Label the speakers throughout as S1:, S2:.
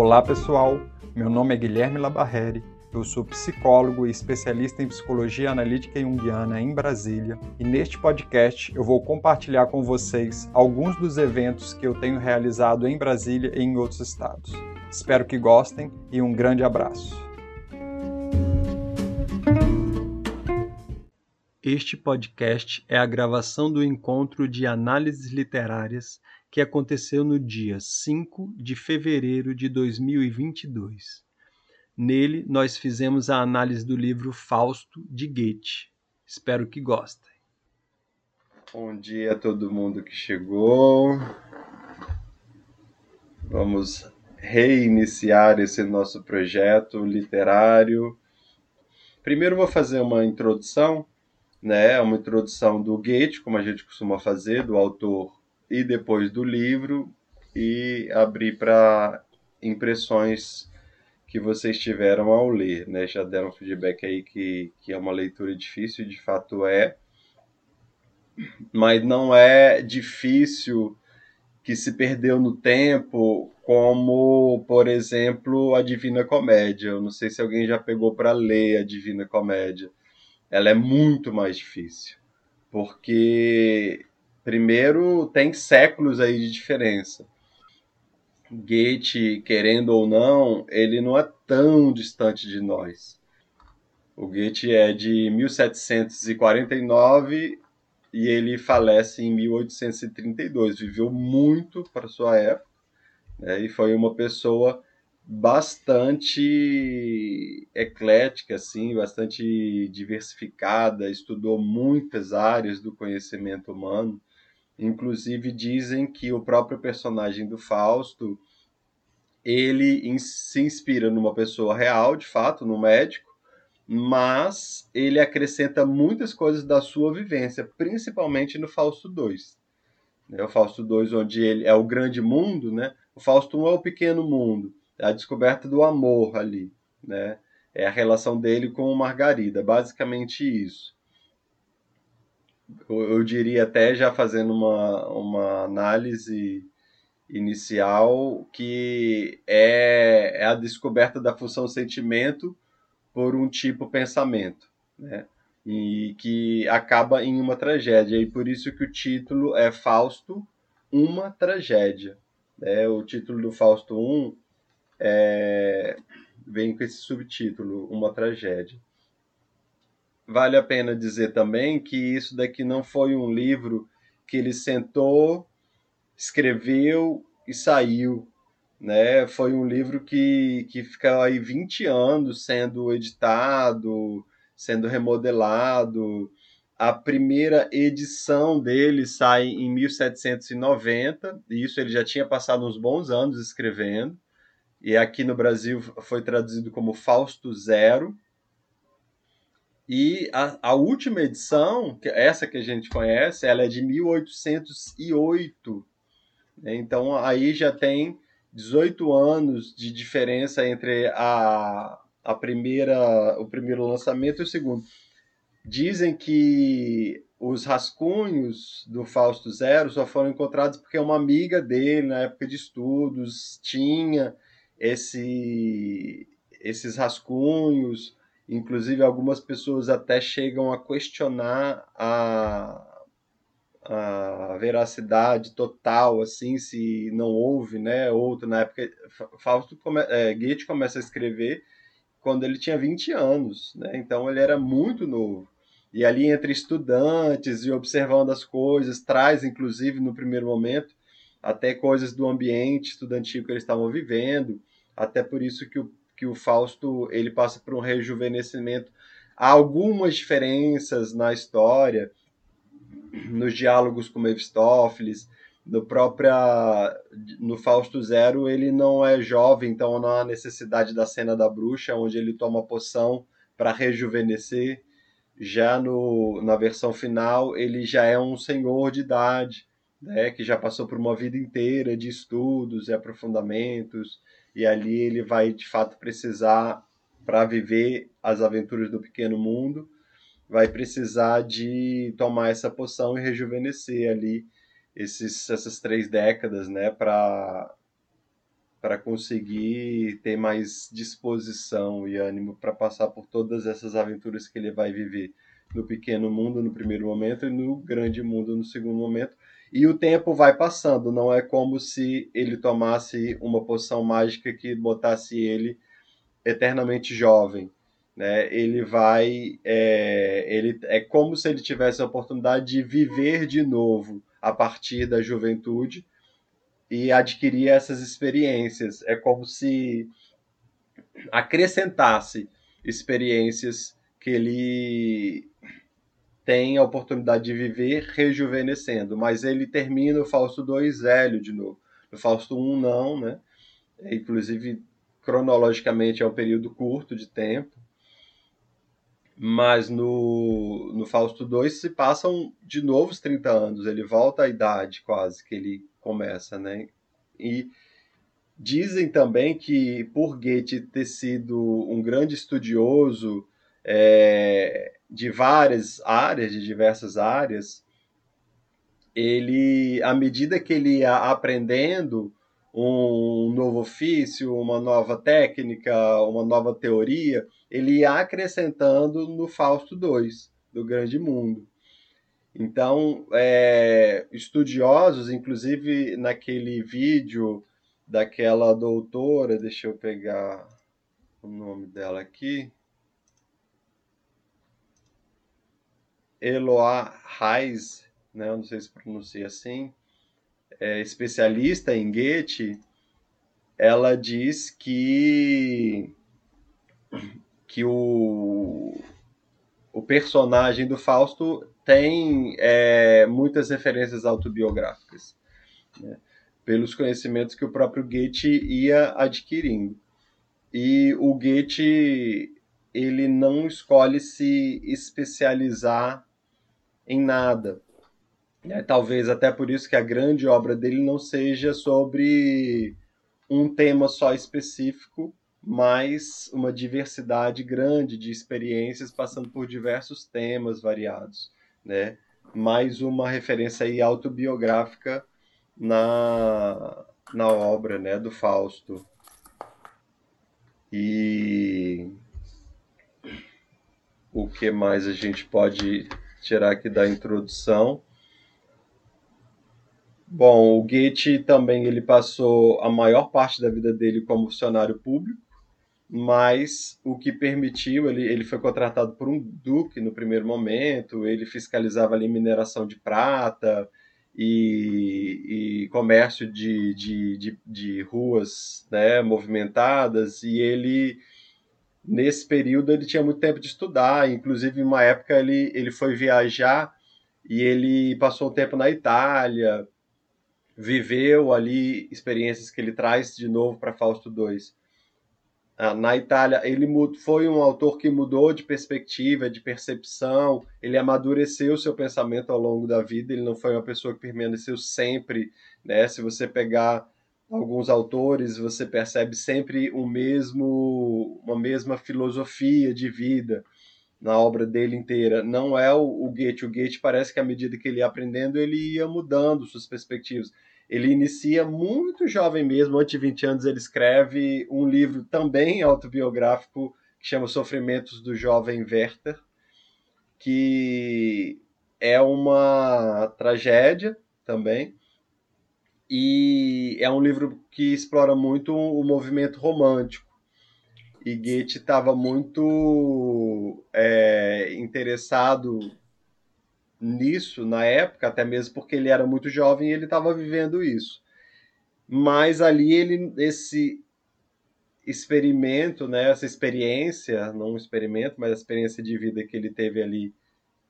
S1: Olá pessoal, meu nome é Guilherme Labarreri, eu sou psicólogo e especialista em psicologia analítica junguiana em Brasília e neste podcast eu vou compartilhar com vocês alguns dos eventos que eu tenho realizado em Brasília e em outros estados. Espero que gostem e um grande abraço. Este podcast é a gravação do encontro de análises literárias que aconteceu no dia 5 de fevereiro de 2022. Nele, nós fizemos a análise do livro Fausto de Goethe. Espero que gostem.
S2: Bom dia a todo mundo que chegou. Vamos reiniciar esse nosso projeto literário. Primeiro vou fazer uma introdução, né, uma introdução do Goethe, como a gente costuma fazer, do autor e depois do livro e abrir para impressões que vocês tiveram ao ler, né? Já deram feedback aí que, que é uma leitura difícil, de fato é, mas não é difícil que se perdeu no tempo, como, por exemplo, a Divina Comédia. Eu não sei se alguém já pegou para ler a Divina Comédia. Ela é muito mais difícil, porque primeiro tem séculos aí de diferença. Goethe, querendo ou não, ele não é tão distante de nós. O Goethe é de 1749 e ele falece em 1832. Viveu muito para sua época né, e foi uma pessoa bastante eclética, assim, bastante diversificada, estudou muitas áreas do conhecimento humano. Inclusive dizem que o próprio personagem do Fausto ele se inspira numa pessoa real, de fato, no médico, mas ele acrescenta muitas coisas da sua vivência, principalmente no Fausto 2. Né? O Fausto 2, onde ele é o grande mundo, né? o Fausto 1 é o pequeno mundo, é a descoberta do amor ali, né? é a relação dele com Margarida, basicamente isso eu, diria até já fazendo uma, uma análise inicial que é, é a descoberta da função sentimento por um tipo pensamento, né? E que acaba em uma tragédia. E por isso que o título é Fausto, uma tragédia. Né? O título do Fausto 1 é, vem com esse subtítulo, uma tragédia vale a pena dizer também que isso daqui não foi um livro que ele sentou, escreveu e saiu. Né? Foi um livro que, que fica aí 20 anos sendo editado, sendo remodelado. A primeira edição dele sai em 1790, e isso ele já tinha passado uns bons anos escrevendo. E aqui no Brasil foi traduzido como Fausto Zero, e a, a, última edição, essa que a gente conhece, ela é de 1808. Né? Então aí já tem 18 anos de diferença entre a, a primeira, o primeiro lançamento e o segundo. Dizem que os rascunhos do Fausto Zero só foram encontrados porque uma amiga dele, na época de estudos, tinha esse, esses rascunhos Inclusive, algumas pessoas até chegam a questionar a, a veracidade total, assim, se não houve, né? Outro, na época, Fausto come, é, Goethe começa a escrever quando ele tinha 20 anos, né? Então ele era muito novo. E ali entre estudantes e observando as coisas, traz inclusive no primeiro momento até coisas do ambiente estudantil que eles estavam vivendo, até por isso que o que o Fausto ele passa por um rejuvenescimento. Há algumas diferenças na história, nos diálogos com Mephistófeles, no próprio no Fausto Zero ele não é jovem, então não há necessidade da cena da bruxa, onde ele toma poção para rejuvenescer. Já no, na versão final ele já é um senhor de idade, né, que já passou por uma vida inteira de estudos e aprofundamentos, e ali ele vai de fato precisar para viver as aventuras do pequeno mundo, vai precisar de tomar essa poção e rejuvenescer ali esses, essas três décadas, né, para para conseguir ter mais disposição e ânimo para passar por todas essas aventuras que ele vai viver no pequeno mundo no primeiro momento e no grande mundo no segundo momento. E o tempo vai passando, não é como se ele tomasse uma poção mágica que botasse ele eternamente jovem. Né? Ele vai. É, ele, é como se ele tivesse a oportunidade de viver de novo a partir da juventude e adquirir essas experiências. É como se acrescentasse experiências que ele tem a oportunidade de viver rejuvenescendo, mas ele termina o Fausto 2 velho de novo. No Fausto 1 não, né? Inclusive cronologicamente é um período curto de tempo. Mas no, no Fausto 2 se passam de novo os 30 anos, ele volta à idade quase que ele começa, né? E dizem também que por Goethe ter sido um grande estudioso é, de várias áreas, de diversas áreas, ele, à medida que ele ia aprendendo um novo ofício, uma nova técnica, uma nova teoria, ele ia acrescentando no Fausto II, do Grande Mundo. Então, é, estudiosos, inclusive naquele vídeo daquela doutora, deixa eu pegar o nome dela aqui, Eloá Reis, né, não sei se pronuncia assim, é, especialista em Goethe, ela diz que que o, o personagem do Fausto tem é, muitas referências autobiográficas, né, pelos conhecimentos que o próprio Goethe ia adquirindo. E o Goethe ele não escolhe se especializar em nada. É, talvez até por isso que a grande obra dele não seja sobre um tema só específico, mas uma diversidade grande de experiências passando por diversos temas variados, né? Mais uma referência aí autobiográfica na, na obra, né, do Fausto. E o que mais a gente pode tirar aqui da introdução? Bom, o Goethe também ele passou a maior parte da vida dele como funcionário público, mas o que permitiu, ele, ele foi contratado por um duque no primeiro momento, ele fiscalizava ali mineração de prata e, e comércio de, de, de, de ruas né, movimentadas, e ele nesse período ele tinha muito tempo de estudar, inclusive uma época ele, ele foi viajar e ele passou um tempo na Itália, viveu ali experiências que ele traz de novo para Fausto II. Ah, na Itália, ele foi um autor que mudou de perspectiva, de percepção, ele amadureceu seu pensamento ao longo da vida, ele não foi uma pessoa que permaneceu sempre, né? Se você pegar alguns autores, você percebe sempre o mesmo, uma mesma filosofia de vida na obra dele inteira. Não é o, o Goethe. O Goethe parece que à medida que ele ia aprendendo, ele ia mudando suas perspectivas. Ele inicia muito jovem mesmo, antes de 20 anos, ele escreve um livro também autobiográfico que chama Sofrimentos do Jovem Werther, que é uma tragédia também. E é um livro que explora muito o movimento romântico. E Goethe estava muito é, interessado nisso na época, até mesmo porque ele era muito jovem e ele estava vivendo isso. Mas ali ele esse experimento, né, essa experiência, não um experimento, mas a experiência de vida que ele teve ali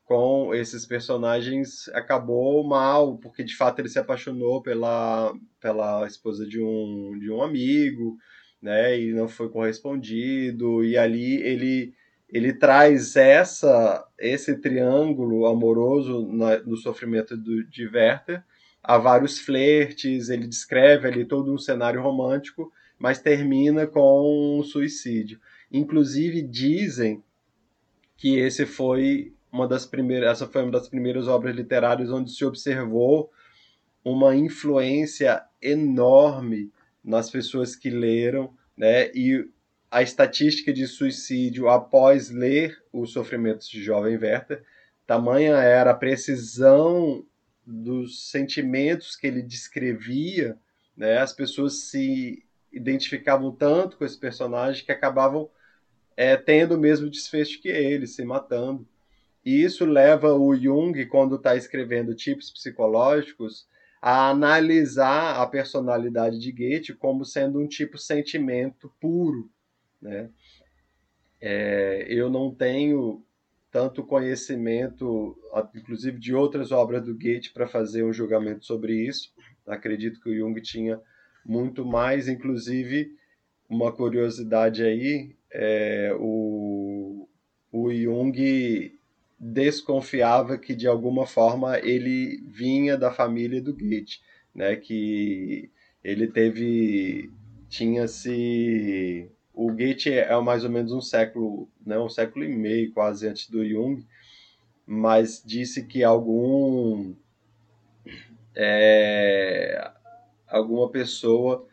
S2: com esses personagens acabou mal, porque de fato ele se apaixonou pela, pela esposa de um, de um amigo, né, e não foi correspondido, e ali ele ele traz essa esse triângulo amoroso na, no sofrimento do, de Werther, há vários flertes, ele descreve ali todo um cenário romântico, mas termina com um suicídio. Inclusive dizem que esse foi uma das primeiras, essa foi uma das primeiras obras literárias onde se observou uma influência enorme nas pessoas que leram, né? E a estatística de suicídio após ler Os Sofrimentos de Jovem Werther, tamanha era a precisão dos sentimentos que ele descrevia, né? As pessoas se identificavam tanto com esse personagem que acabavam é, tendo o mesmo desfecho que ele, se matando. E isso leva o Jung, quando está escrevendo tipos psicológicos, a analisar a personalidade de Goethe como sendo um tipo sentimento puro, né? É, eu não tenho tanto conhecimento, inclusive de outras obras do Goethe, para fazer um julgamento sobre isso. Acredito que o Jung tinha muito mais, inclusive uma curiosidade aí, é, o, o Jung desconfiava que de alguma forma ele vinha da família do Goethe, né? Que ele teve tinha se o Goethe é mais ou menos um século, né, um século e meio quase antes do Jung, mas disse que algum é, alguma pessoa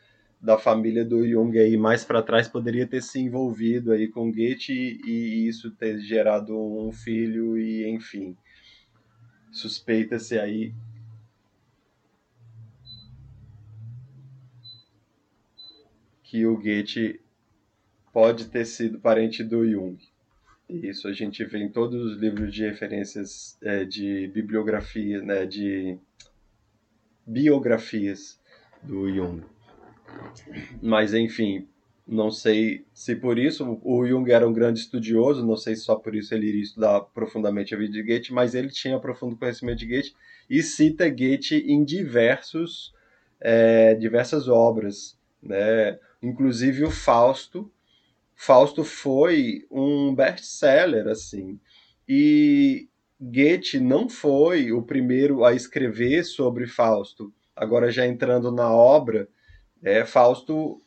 S2: da família do Jung aí mais para trás poderia ter se envolvido aí com Goethe e, e isso ter gerado um filho e enfim suspeita-se aí que o Goethe pode ter sido parente do Jung. Isso a gente vê em todos os livros de referências é, de bibliografia, né, de biografias do Jung. Mas enfim, não sei se por isso o Jung era um grande estudioso, não sei se só por isso ele iria estudar profundamente a vida de Goethe, mas ele tinha profundo conhecimento de Goethe e cita Goethe em diversos é, diversas obras, né? Inclusive o Fausto, Fausto foi um best-seller, assim. E Goethe não foi o primeiro a escrever sobre Fausto. Agora, já entrando na obra, é, Fausto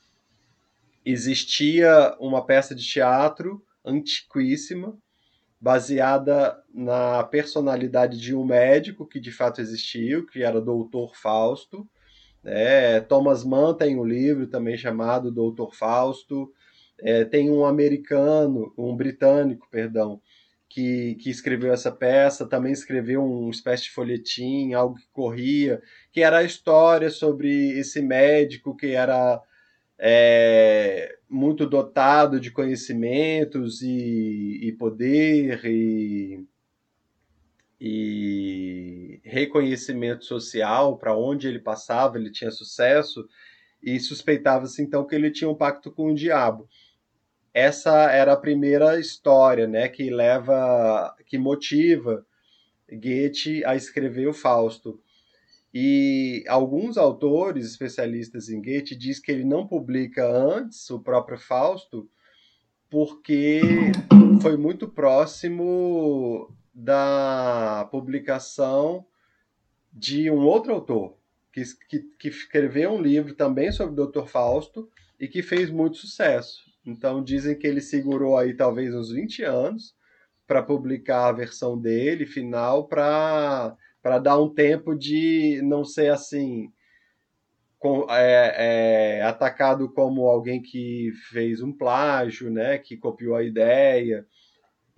S2: existia uma peça de teatro antiquíssima, baseada na personalidade de um médico que de fato existiu, que era Doutor Fausto. É, Thomas Mann tem um livro também chamado Doutor Fausto. É, tem um americano, um britânico, perdão, que, que escreveu essa peça, também escreveu uma espécie de folhetim, algo que corria, que era a história sobre esse médico que era é, muito dotado de conhecimentos e, e poder e, e reconhecimento social para onde ele passava, ele tinha sucesso e suspeitava-se então que ele tinha um pacto com o diabo essa era a primeira história, né, que leva, que motiva Goethe a escrever o Fausto. E alguns autores especialistas em Goethe diz que ele não publica antes o próprio Fausto porque foi muito próximo da publicação de um outro autor que, que, que escreveu um livro também sobre o Dr. Fausto e que fez muito sucesso. Então dizem que ele segurou aí talvez uns 20 anos para publicar a versão dele final para para dar um tempo de não ser assim com, é, é, atacado como alguém que fez um plágio, né, que copiou a ideia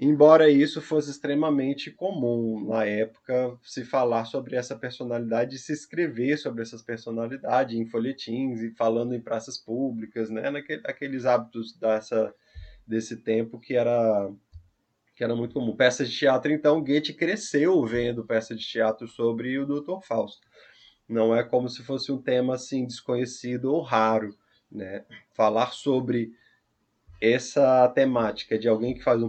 S2: embora isso fosse extremamente comum na época se falar sobre essa personalidade se escrever sobre essas personalidades em folhetins e falando em praças públicas, né, naquele, aqueles hábitos dessa, desse tempo que era que era muito comum. Peças de teatro, então, Goethe cresceu vendo peças de teatro sobre o Dr. Fausto. Não é como se fosse um tema assim desconhecido ou raro, né? Falar sobre essa temática de alguém que faz um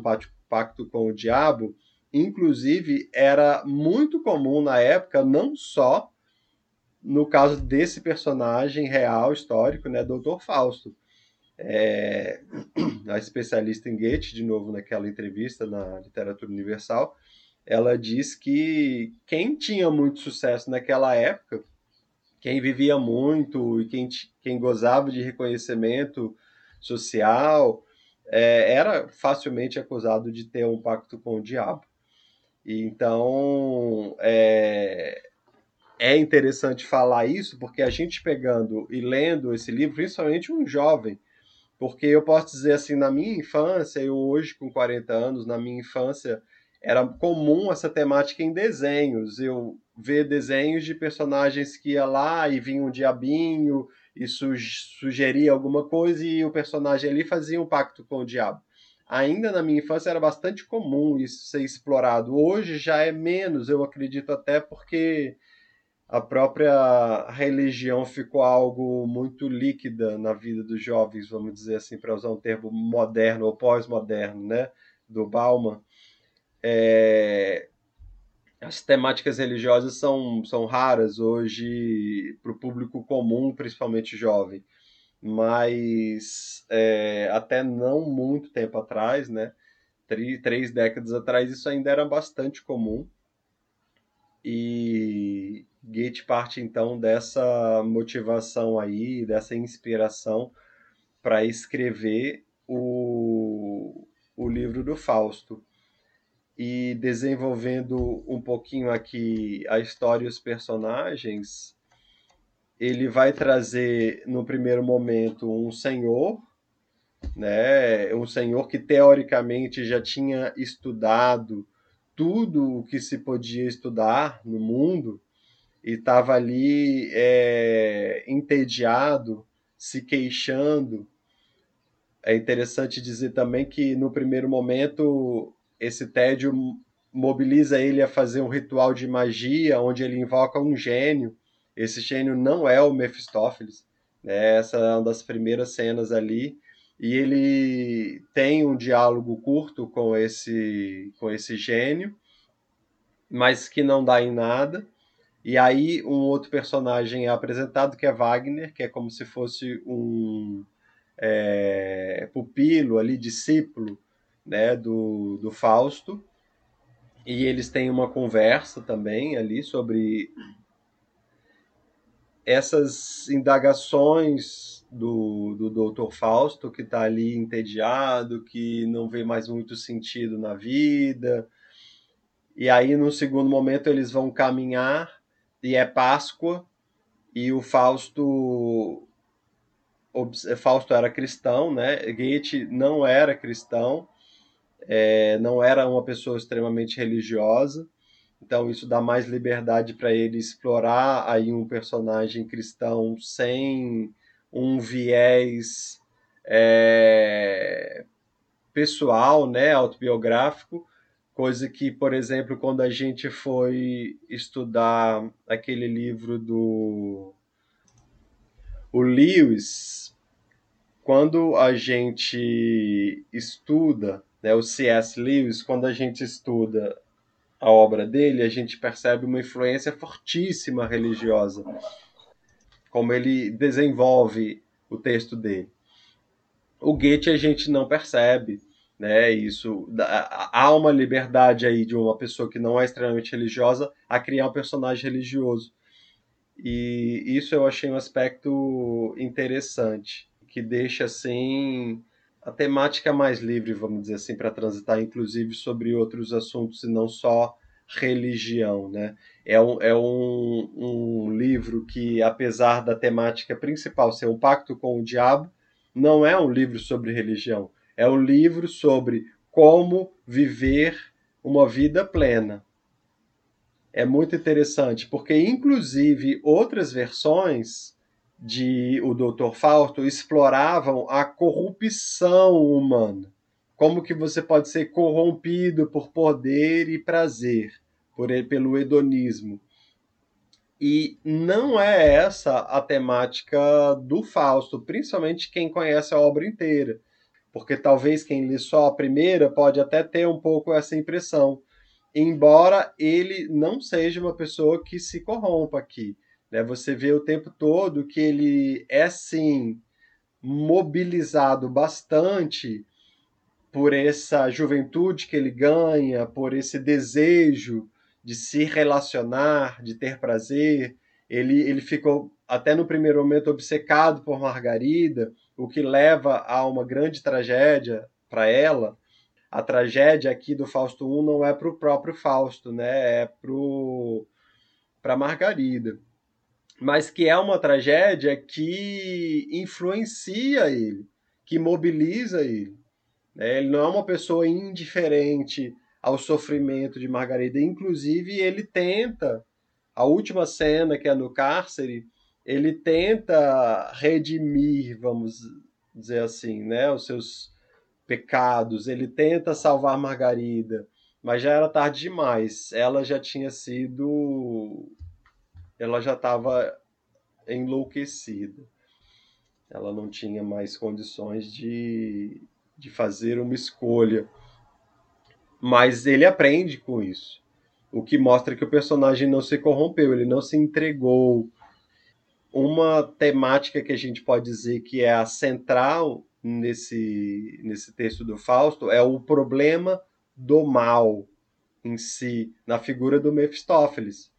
S2: pacto com o diabo, inclusive era muito comum na época, não só no caso desse personagem real, histórico, né, Dr. Fausto. É, a especialista em Goethe, de novo naquela entrevista na Literatura Universal, ela diz que quem tinha muito sucesso naquela época, quem vivia muito e quem, quem gozava de reconhecimento social, é, era facilmente acusado de ter um pacto com o diabo. E, então, é, é interessante falar isso porque a gente pegando e lendo esse livro, principalmente um jovem, porque eu posso dizer assim, na minha infância, eu hoje com 40 anos, na minha infância, era comum essa temática em desenhos. Eu ver desenhos de personagens que ia lá e vinha um diabinho e sugeria alguma coisa e o personagem ali fazia um pacto com o diabo. Ainda na minha infância era bastante comum isso ser explorado. Hoje já é menos, eu acredito até porque a própria religião ficou algo muito líquida na vida dos jovens, vamos dizer assim, para usar um termo moderno ou pós-moderno, né, do Bauman. É... As temáticas religiosas são, são raras hoje para o público comum, principalmente jovem, mas é, até não muito tempo atrás, né, três, três décadas atrás, isso ainda era bastante comum. E Goethe parte então dessa motivação aí, dessa inspiração para escrever o, o livro do Fausto. E desenvolvendo um pouquinho aqui a história e os personagens, ele vai trazer no primeiro momento um senhor, né, um senhor que teoricamente já tinha estudado tudo o que se podia estudar no mundo, e estava ali é, entediado, se queixando. É interessante dizer também que no primeiro momento esse tédio mobiliza ele a fazer um ritual de magia onde ele invoca um gênio. Esse gênio não é o Mephistófeles, né? essa é uma das primeiras cenas ali. E ele tem um diálogo curto com esse, com esse gênio, mas que não dá em nada. E aí um outro personagem é apresentado que é Wagner, que é como se fosse um é, pupilo ali, discípulo né, do, do Fausto. E eles têm uma conversa também ali sobre essas indagações do, do Dr. Fausto, que está ali entediado, que não vê mais muito sentido na vida. E aí, no segundo momento, eles vão caminhar e é Páscoa, e o Fausto Fausto era cristão, né? Goethe não era cristão, é, não era uma pessoa extremamente religiosa, então isso dá mais liberdade para ele explorar aí um personagem cristão sem um viés é, pessoal, né, autobiográfico, Coisa que, por exemplo, quando a gente foi estudar aquele livro do o Lewis, quando a gente estuda, né, o C.S. Lewis, quando a gente estuda a obra dele, a gente percebe uma influência fortíssima religiosa, como ele desenvolve o texto dele. O Goethe a gente não percebe, né? Isso há uma liberdade aí de uma pessoa que não é extremamente religiosa a criar um personagem religioso. E isso eu achei um aspecto interessante, que deixa assim a temática mais livre, vamos dizer assim, para transitar inclusive sobre outros assuntos e não só religião, né? É um, é um, um livro que, apesar da temática principal ser um pacto com o diabo, não é um livro sobre religião é um livro sobre como viver uma vida plena. É muito interessante, porque inclusive outras versões de O Doutor Fausto exploravam a corrupção humana. Como que você pode ser corrompido por poder e prazer, por pelo hedonismo. E não é essa a temática do Fausto, principalmente quem conhece a obra inteira porque talvez quem lê só a primeira pode até ter um pouco essa impressão, embora ele não seja uma pessoa que se corrompa aqui. Né? Você vê o tempo todo que ele é sim mobilizado bastante por essa juventude que ele ganha, por esse desejo de se relacionar, de ter prazer. Ele, ele ficou até no primeiro momento obcecado por Margarida, o que leva a uma grande tragédia para ela. A tragédia aqui do Fausto I não é para o próprio Fausto, né? É para Margarida, mas que é uma tragédia que influencia ele, que mobiliza ele. Né? Ele não é uma pessoa indiferente ao sofrimento de Margarida, inclusive ele tenta, a última cena que é no cárcere, ele tenta redimir, vamos dizer assim, né, os seus pecados, ele tenta salvar Margarida, mas já era tarde demais. Ela já tinha sido. Ela já estava enlouquecida. Ela não tinha mais condições de, de fazer uma escolha. Mas ele aprende com isso. O que mostra que o personagem não se corrompeu, ele não se entregou. Uma temática que a gente pode dizer que é a central nesse, nesse texto do Fausto é o problema do mal em si, na figura do Mephistófeles,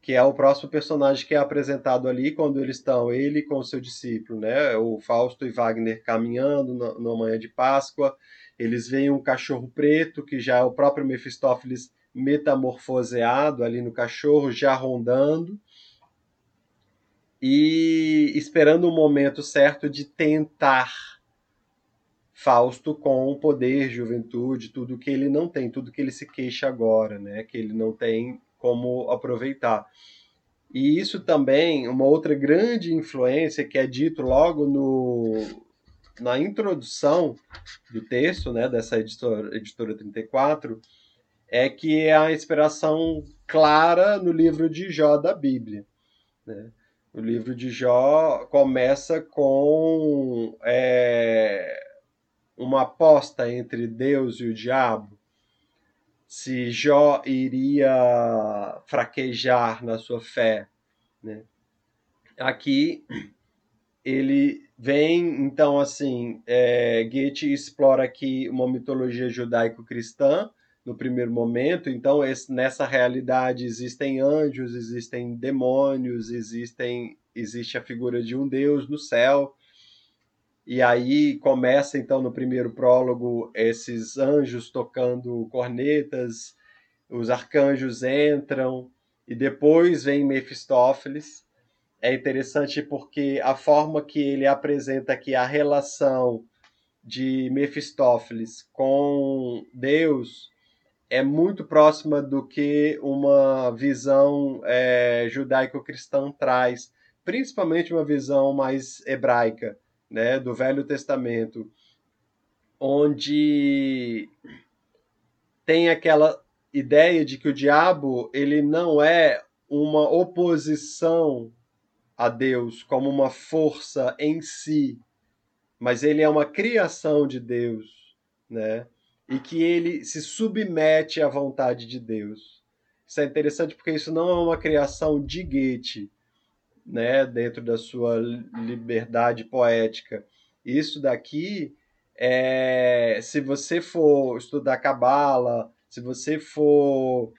S2: que é o próximo personagem que é apresentado ali quando eles estão, ele com o seu discípulo, né? O Fausto e Wagner caminhando na, manhã de Páscoa, eles veem um cachorro preto, que já é o próprio Mephistófeles metamorfoseado ali no cachorro, já rondando, e esperando o momento certo de tentar Fausto com poder, juventude, tudo que ele não tem, tudo que ele se queixa agora, né? Que ele não tem como aproveitar. E isso também, uma outra grande influência que é dito logo no, na introdução do texto, né, dessa editora, editora 34, é que é a inspiração clara no livro de Jó da Bíblia. Né? O livro de Jó começa com é, uma aposta entre Deus e o diabo, se Jó iria fraquejar na sua fé. Né? Aqui ele vem, então, assim, é, Goethe explora aqui uma mitologia judaico-cristã no primeiro momento. Então, esse, nessa realidade existem anjos, existem demônios, existem, existe a figura de um Deus no céu e aí começa então no primeiro prólogo esses anjos tocando cornetas, os arcanjos entram e depois vem Mefistófeles. É interessante porque a forma que ele apresenta aqui a relação de Mefistófeles com Deus é muito próxima do que uma visão é, judaico-cristã traz, principalmente uma visão mais hebraica né, do Velho Testamento, onde tem aquela ideia de que o diabo ele não é uma oposição a Deus como uma força em si, mas ele é uma criação de Deus, né? E que ele se submete à vontade de Deus. Isso é interessante porque isso não é uma criação de Goethe, né, dentro da sua liberdade poética. Isso daqui, é, se você for estudar Cabala, se você for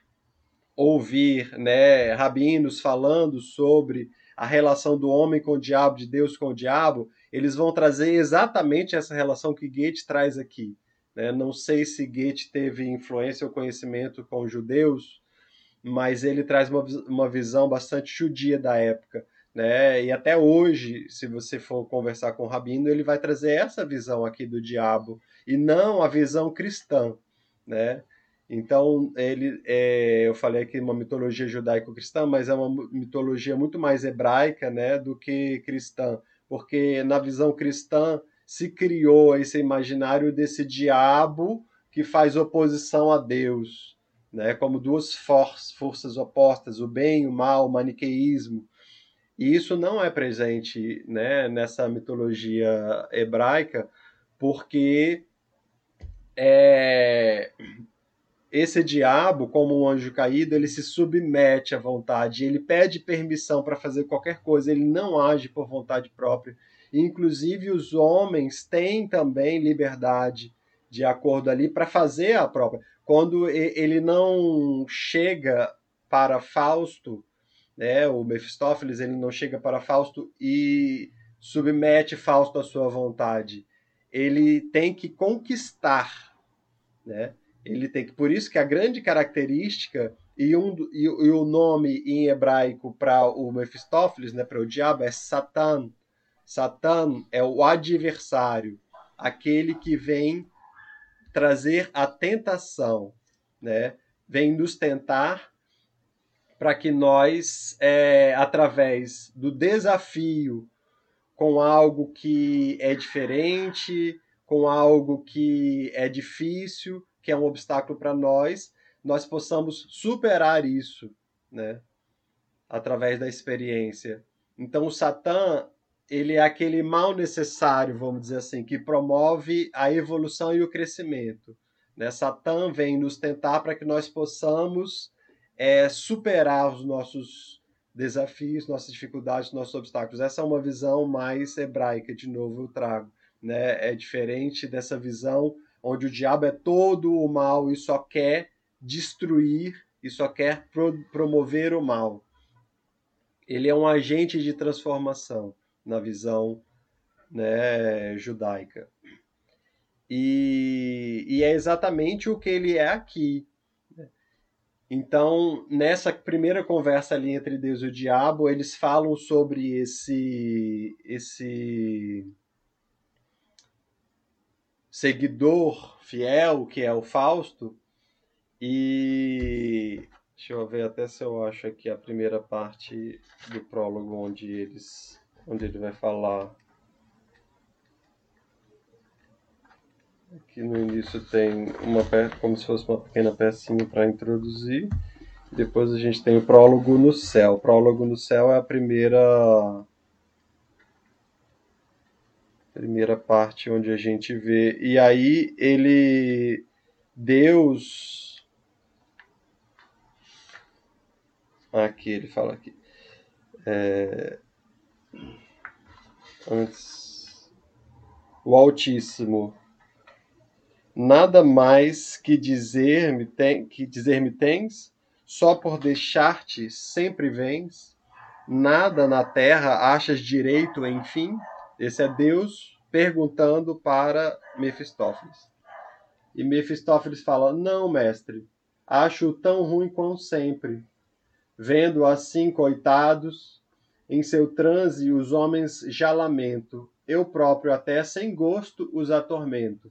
S2: ouvir né, rabinos falando sobre a relação do homem com o diabo, de Deus com o diabo, eles vão trazer exatamente essa relação que Goethe traz aqui. Né? Não sei se Goethe teve influência ou conhecimento com os judeus, mas ele traz uma, uma visão bastante judia da época né? E até hoje, se você for conversar com o Rabino, ele vai trazer essa visão aqui do diabo e não a visão cristã, né? Então, ele, é, eu falei aqui uma mitologia judaico-cristã, mas é uma mitologia muito mais hebraica, né, do que cristã, porque na visão cristã se criou esse imaginário desse diabo que faz oposição a Deus, né, como duas for forças opostas, o bem e o mal, o maniqueísmo. E isso não é presente né, nessa mitologia hebraica, porque é, esse diabo, como um anjo caído, ele se submete à vontade, ele pede permissão para fazer qualquer coisa, ele não age por vontade própria. Inclusive, os homens têm também liberdade de acordo ali para fazer a própria. Quando ele não chega para Fausto né? O Mefistófeles ele não chega para Fausto e submete Fausto à sua vontade. Ele tem que conquistar, né? Ele tem que, por isso que a grande característica e, um, e, e o nome em hebraico para o Mefistófeles, né, para o diabo, é Satan. Satan é o adversário, aquele que vem trazer a tentação, né? vem nos tentar para que nós, é, através do desafio com algo que é diferente, com algo que é difícil, que é um obstáculo para nós, nós possamos superar isso, né? Através da experiência. Então, o Satã, ele é aquele mal necessário, vamos dizer assim, que promove a evolução e o crescimento. Né? Satã vem nos tentar para que nós possamos é, superar os nossos desafios, nossas dificuldades, nossos obstáculos. Essa é uma visão mais hebraica, de novo eu trago. Né? É diferente dessa visão onde o diabo é todo o mal e só quer destruir e só quer pro promover o mal. Ele é um agente de transformação na visão né, judaica. E, e é exatamente o que ele é aqui. Então, nessa primeira conversa ali entre Deus e o diabo, eles falam sobre esse esse seguidor fiel que é o Fausto. E deixa eu ver até se eu acho aqui a primeira parte do prólogo onde eles onde ele vai falar Aqui no início tem uma como se fosse uma pequena pecinha para introduzir. Depois a gente tem o prólogo no céu. O prólogo no céu é a primeira primeira parte onde a gente vê e aí ele Deus aqui ele fala aqui é... antes o Altíssimo nada mais que dizer-me tem, que dizer-me tens, só por deixar-te sempre vens, nada na terra achas direito, enfim. Esse é Deus perguntando para Mefistófeles. E Mefistófeles fala: Não, mestre, acho tão ruim quanto sempre. Vendo assim, coitados, em seu transe os homens já lamento, eu próprio até sem gosto os atormento.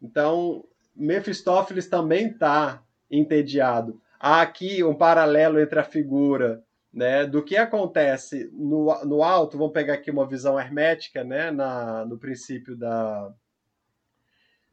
S2: Então, Mefistófeles também está entediado. Há aqui um paralelo entre a figura né, do que acontece no, no alto, vamos pegar aqui uma visão hermética, né, na, no princípio da,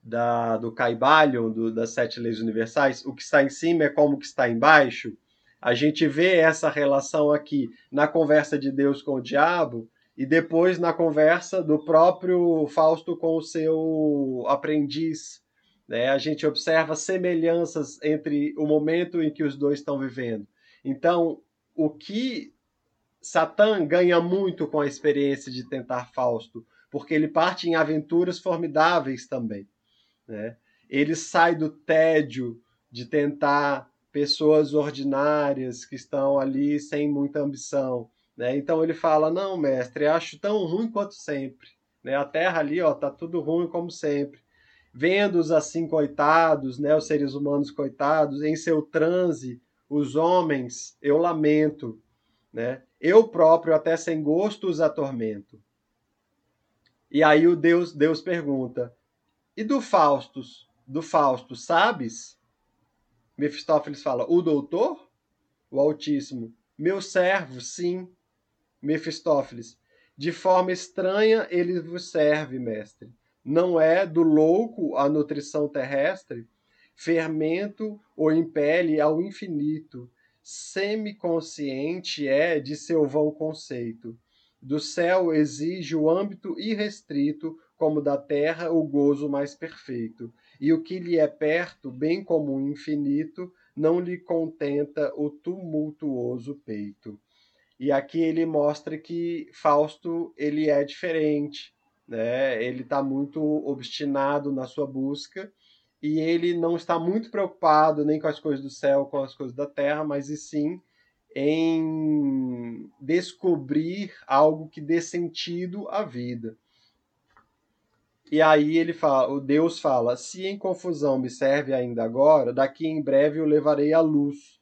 S2: da, do Caibalion, do, das sete leis universais, o que está em cima é como o que está embaixo. A gente vê essa relação aqui na conversa de Deus com o diabo, e depois na conversa do próprio Fausto com o seu aprendiz. Né? A gente observa semelhanças entre o momento em que os dois estão vivendo. Então, o que Satã ganha muito com a experiência de tentar Fausto, porque ele parte em aventuras formidáveis também. Né? Ele sai do tédio de tentar pessoas ordinárias que estão ali sem muita ambição né? Então ele fala: Não, mestre, acho tão ruim quanto sempre. Né? A terra ali ó, tá tudo ruim como sempre. Vendo-os assim coitados, né, os seres humanos coitados, em seu transe, os homens, eu lamento. Né? Eu próprio, até sem gosto, os atormento. E aí o Deus, Deus pergunta: E do Faustus? Do Fausto, sabes? Mefistófeles fala: O doutor? O Altíssimo. Meu servo, sim. Mefistófeles. De forma estranha ele vos serve, mestre. Não é do louco a nutrição terrestre? Fermento o impele ao infinito. Semiconsciente é de seu vão conceito. Do céu exige o âmbito irrestrito, como da terra o gozo mais perfeito. E o que lhe é perto, bem como o infinito, não lhe contenta o tumultuoso peito. E aqui ele mostra que Fausto ele é diferente, né? Ele está muito obstinado na sua busca e ele não está muito preocupado nem com as coisas do céu, com as coisas da terra, mas e sim em descobrir algo que dê sentido à vida. E aí ele fala, o Deus fala: "Se em confusão me serve ainda agora, daqui em breve o levarei à luz."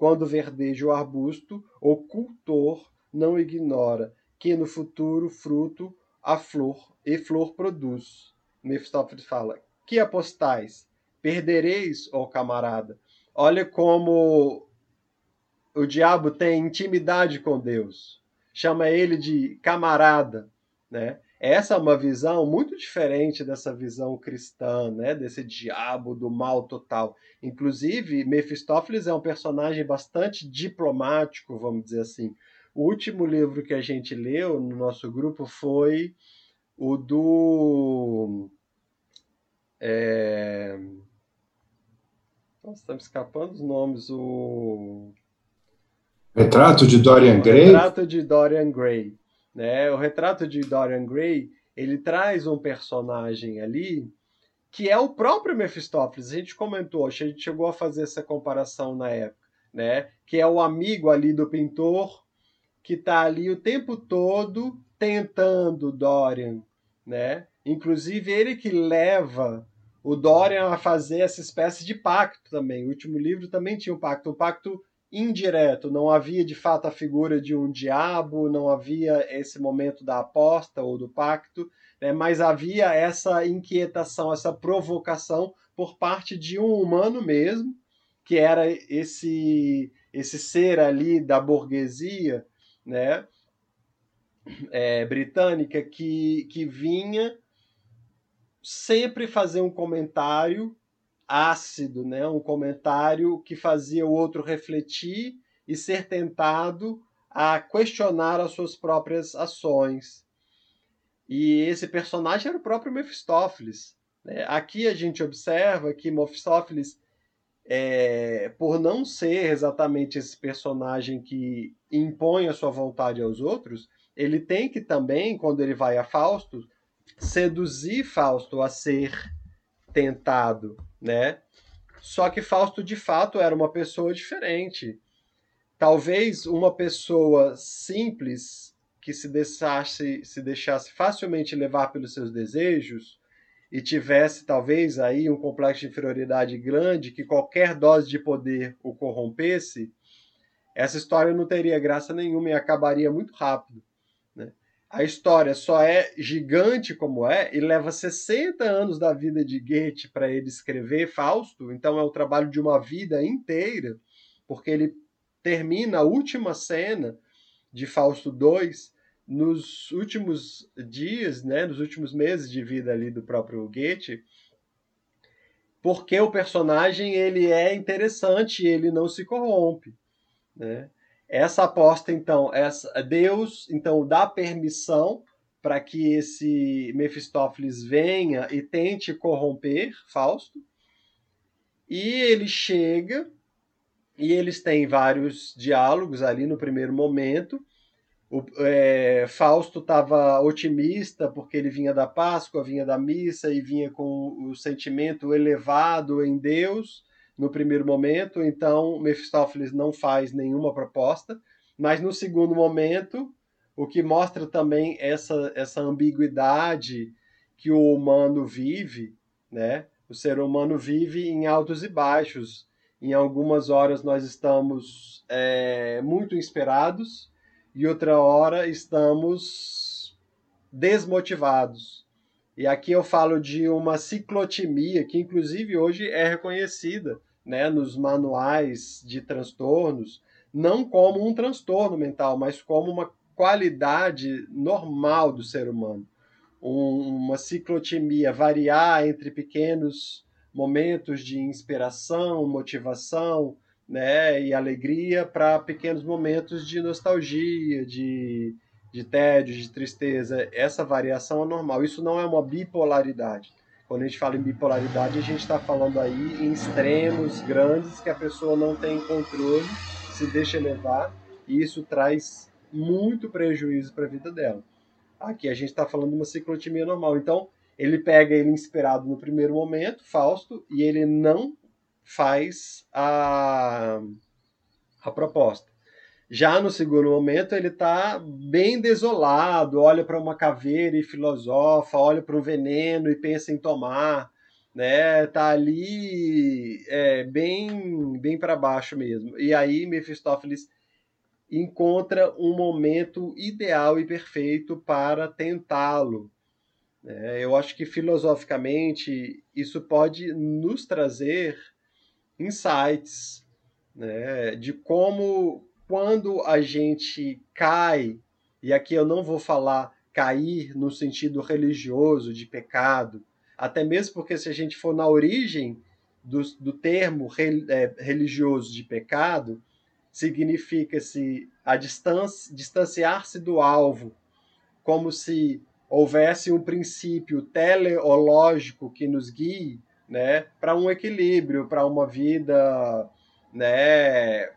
S2: Quando verdeja o arbusto, o cultor não ignora que no futuro fruto a flor e flor produz. Mefistófeles fala: Que apostais? Perdereis, ó camarada. Olha como o diabo tem intimidade com Deus. Chama ele de camarada, né? Essa é uma visão muito diferente dessa visão cristã, né? Desse diabo do mal total. Inclusive, Mefistófeles é um personagem bastante diplomático, vamos dizer assim. O último livro que a gente leu no nosso grupo foi o do. É... Nossa, estamos escapando os nomes. O.
S3: Retrato de Dorian Gray?
S2: Retrato de Dorian Gray. Né? O retrato de Dorian Gray ele traz um personagem ali que é o próprio Mephistófeles. A gente comentou, a gente chegou a fazer essa comparação na época, né? Que é o amigo ali do pintor que está ali o tempo todo tentando Dorian, né? Inclusive ele que leva o Dorian a fazer essa espécie de pacto também. O último livro também tinha um pacto, um pacto indireto. Não havia de fato a figura de um diabo, não havia esse momento da aposta ou do pacto, né? mas havia essa inquietação, essa provocação por parte de um humano mesmo, que era esse esse ser ali da burguesia, né? É, britânica que, que vinha sempre fazer um comentário ácido, né? um comentário que fazia o outro refletir e ser tentado a questionar as suas próprias ações. E esse personagem era o próprio Mephistófeles. Né? Aqui a gente observa que Mephistófeles, é, por não ser exatamente esse personagem que impõe a sua vontade aos outros, ele tem que também, quando ele vai a Fausto, seduzir Fausto a ser tentado, né? Só que Fausto de fato era uma pessoa diferente. Talvez uma pessoa simples que se deixasse, se deixasse facilmente levar pelos seus desejos e tivesse talvez aí um complexo de inferioridade grande que qualquer dose de poder o corrompesse, essa história não teria graça nenhuma e acabaria muito rápido a história só é gigante como é e leva 60 anos da vida de Goethe para ele escrever Fausto, então é o trabalho de uma vida inteira, porque ele termina a última cena de Fausto II nos últimos dias, né, nos últimos meses de vida ali do próprio Goethe, porque o personagem ele é interessante, ele não se corrompe, né? Essa aposta, então, essa, Deus então dá permissão para que esse Mefistófeles venha e tente corromper Fausto. E ele chega e eles têm vários diálogos ali no primeiro momento. O, é, Fausto estava otimista porque ele vinha da Páscoa, vinha da missa e vinha com o sentimento elevado em Deus no primeiro momento, então Mephistófeles não faz nenhuma proposta, mas no segundo momento, o que mostra também essa, essa ambiguidade que o humano vive, né? O ser humano vive em altos e baixos. Em algumas horas nós estamos é, muito inspirados e outra hora estamos desmotivados. E aqui eu falo de uma ciclotimia que inclusive hoje é reconhecida né, nos manuais de transtornos, não como um transtorno mental, mas como uma qualidade normal do ser humano. Um, uma ciclotimia, variar entre pequenos momentos de inspiração, motivação né, e alegria para pequenos momentos de nostalgia, de, de tédio, de tristeza. Essa variação é normal. Isso não é uma bipolaridade. Quando a gente fala em bipolaridade, a gente está falando aí em extremos grandes que a pessoa não tem controle, se deixa levar, e isso traz muito prejuízo para a vida dela. Aqui a gente está falando de uma ciclotimia normal. Então, ele pega ele inspirado no primeiro momento, Fausto, e ele não faz a, a proposta. Já no segundo momento, ele está bem desolado, olha para uma caveira e filosofa, olha para um veneno e pensa em tomar. né? Tá ali é, bem bem para baixo mesmo. E aí Mefistófeles encontra um momento ideal e perfeito para tentá-lo. É, eu acho que filosoficamente isso pode nos trazer insights né, de como, quando a gente cai, e aqui eu não vou falar cair no sentido religioso de pecado, até mesmo porque se a gente for na origem do, do termo é, religioso de pecado, significa-se a distância, distanciar-se do alvo, como se houvesse um princípio teleológico que nos guie né, para um equilíbrio, para uma vida né,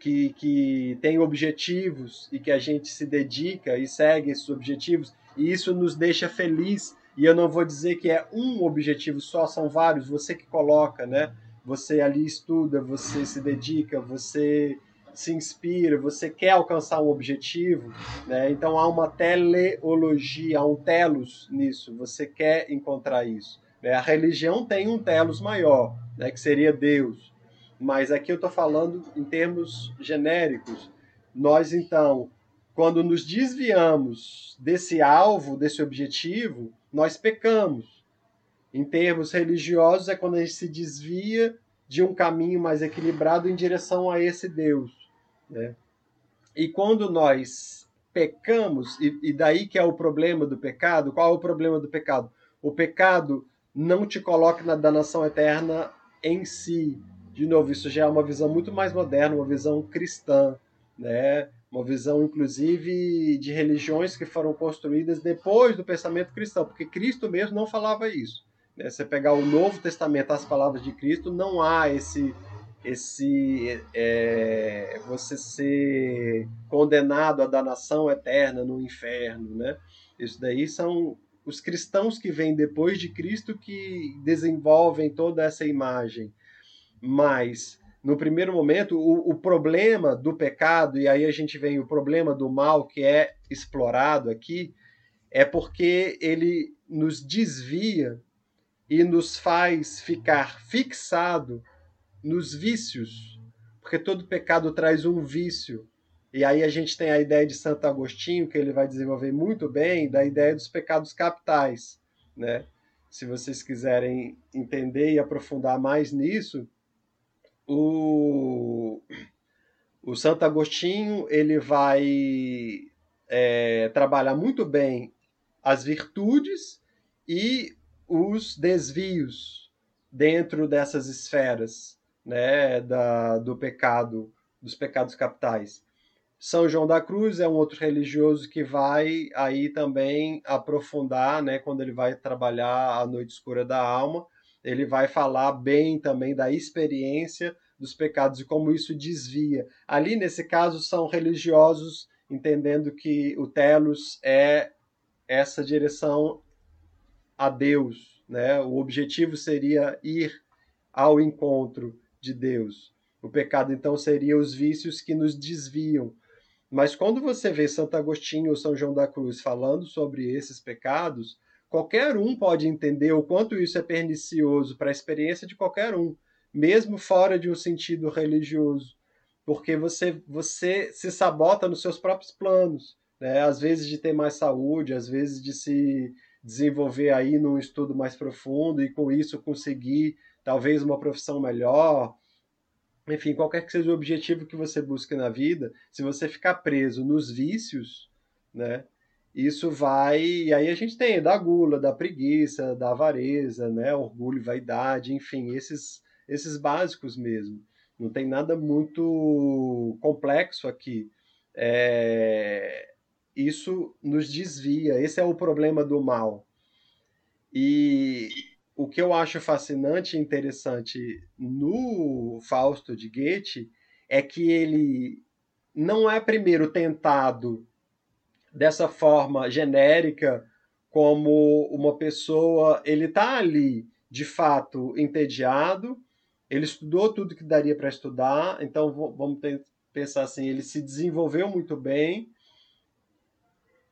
S2: que, que tem objetivos e que a gente se dedica e segue esses objetivos, e isso nos deixa feliz. E eu não vou dizer que é um objetivo só, são vários, você que coloca, né? Você ali estuda, você se dedica, você se inspira, você quer alcançar um objetivo, né? então há uma teleologia, há um telos nisso, você quer encontrar isso. Né? A religião tem um telos maior, né? que seria Deus, mas aqui eu estou falando em termos genéricos. Nós, então, quando nos desviamos desse alvo, desse objetivo, nós pecamos. Em termos religiosos, é quando a gente se desvia de um caminho mais equilibrado em direção a esse Deus. Né? E quando nós pecamos, e, e daí que é o problema do pecado, qual é o problema do pecado? O pecado não te coloca na danação eterna em si. De novo, isso já é uma visão muito mais moderna, uma visão cristã, né? uma visão, inclusive, de religiões que foram construídas depois do pensamento cristão, porque Cristo mesmo não falava isso. Né? Você pegar o Novo Testamento, as palavras de Cristo, não há esse esse é, você ser condenado à danação eterna no inferno, né? Isso daí são os cristãos que vêm depois de Cristo que desenvolvem toda essa imagem. Mas no primeiro momento, o, o problema do pecado e aí a gente vem o problema do mal que é explorado aqui é porque ele nos desvia e nos faz ficar fixado nos vícios, porque todo pecado traz um vício. E aí a gente tem a ideia de Santo Agostinho, que ele vai desenvolver muito bem, da ideia dos pecados capitais, né? Se vocês quiserem entender e aprofundar mais nisso, o, o Santo Agostinho ele vai é, trabalhar muito bem as virtudes e os desvios dentro dessas esferas né, da, do pecado, dos pecados capitais. São João da Cruz é um outro religioso que vai aí também aprofundar, né, quando ele vai trabalhar a noite escura da alma, ele vai falar bem também da experiência dos pecados e como isso desvia. Ali nesse caso são religiosos entendendo que o telos é essa direção a Deus, né? O objetivo seria ir ao encontro de Deus. O pecado, então, seria os vícios que nos desviam. Mas quando você vê Santo Agostinho ou São João da Cruz falando sobre esses pecados, qualquer um pode entender o quanto isso é pernicioso para a experiência de qualquer um, mesmo fora de um sentido religioso, porque você, você se sabota nos seus próprios planos, né? às vezes de ter mais saúde, às vezes de se desenvolver aí num estudo mais profundo e com isso conseguir talvez uma profissão melhor, enfim, qualquer que seja o objetivo que você busque na vida, se você ficar preso nos vícios, né, isso vai. E aí a gente tem da gula, da preguiça, da avareza, né, orgulho, vaidade, enfim, esses, esses básicos mesmo. Não tem nada muito complexo aqui. É... Isso nos desvia. Esse é o problema do mal. E o que eu acho fascinante e interessante no Fausto de Goethe é que ele não é primeiro tentado dessa forma genérica como uma pessoa, ele está ali de fato entediado, ele estudou tudo que daria para estudar, então vamos pensar assim, ele se desenvolveu muito bem,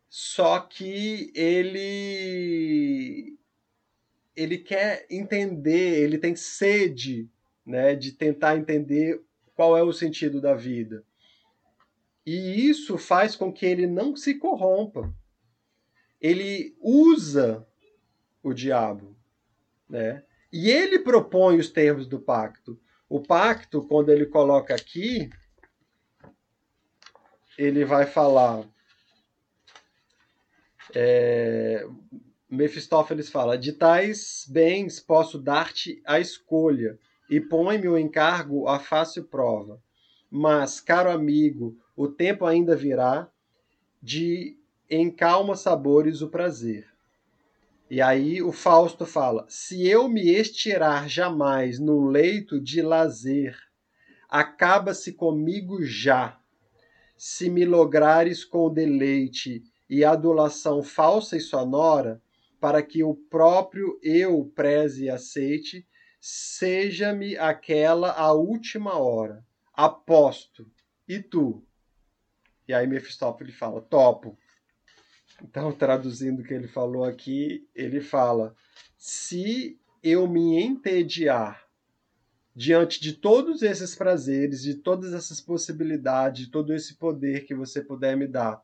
S2: só que ele ele quer entender, ele tem sede né, de tentar entender qual é o sentido da vida. E isso faz com que ele não se corrompa. Ele usa o diabo, né? E ele propõe os termos do pacto. O pacto, quando ele coloca aqui, ele vai falar. É, Mefistófeles fala: De tais bens posso dar-te a escolha, e põe-me o encargo à fácil prova. Mas, caro amigo, o tempo ainda virá de em calma sabores o prazer. E aí o Fausto fala: Se eu me estirar jamais num leito de lazer, acaba-se comigo já. Se me lograres com deleite e adulação falsa e sonora, para que o próprio eu preze e aceite, seja-me aquela a última hora. Aposto. E tu? E aí Mefistófeles fala: Topo. Então, traduzindo o que ele falou aqui, ele fala: se eu me entediar diante de todos esses prazeres, de todas essas possibilidades, de todo esse poder que você puder me dar,